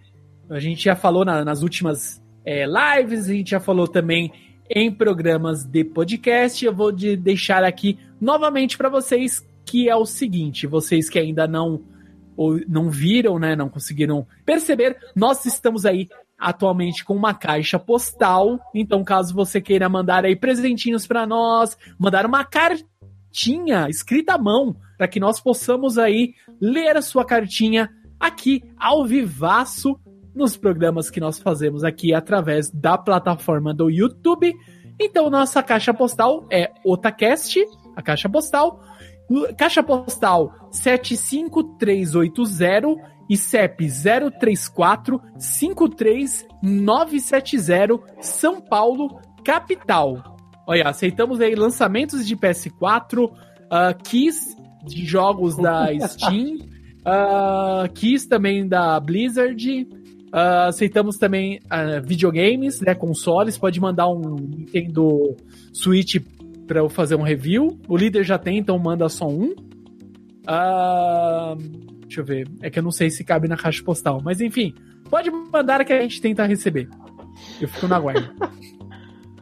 A gente já falou na- nas últimas é, lives, a gente já falou também em programas de podcast. Eu vou de deixar aqui novamente para vocês que é o seguinte: vocês que ainda não ou não viram, né, não conseguiram perceber, nós estamos aí atualmente com uma caixa postal. Então, caso você queira mandar aí presentinhos para nós, mandar uma cartinha escrita à mão para que nós possamos aí ler a sua cartinha aqui ao vivaço nos programas que nós fazemos aqui através da plataforma do YouTube. Então, nossa caixa postal é Otacast, a caixa postal, caixa postal 75380 e CEP 034 53970 São Paulo, capital. Olha, aceitamos aí lançamentos de PS4, ah, keys de jogos da Steam, ah, keys também da Blizzard, ah, aceitamos também ah, videogames, né, consoles, pode mandar um Nintendo Switch para eu fazer um review. O líder já tem, então manda só um. Ah, deixa eu ver, é que eu não sei se cabe na caixa postal, mas enfim, pode mandar que a gente tenta receber. Eu fico na guarda.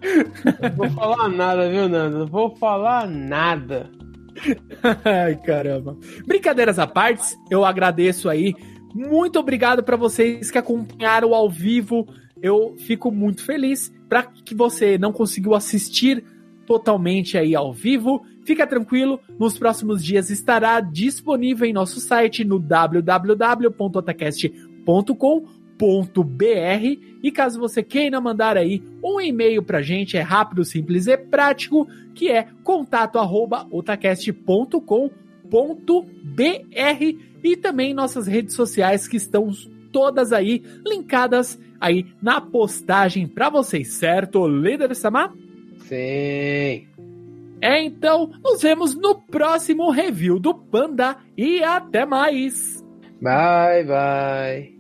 Não vou falar nada, viu, Nando? Não vou falar nada. Ai, caramba. Brincadeiras à parte, eu agradeço aí. Muito obrigado para vocês que acompanharam ao vivo. Eu fico muito feliz. Para que você não conseguiu assistir totalmente aí ao vivo, fica tranquilo. Nos próximos dias estará disponível em nosso site no www.otacast.com.br e caso você queira mandar aí um e-mail pra gente, é rápido, simples e prático, que é contato@otacast.com.br e também nossas redes sociais que estão todas aí linkadas aí na postagem para vocês, certo? Líder Samar? Sim. Então, nos vemos no próximo review do Panda e até mais! Bye, bye.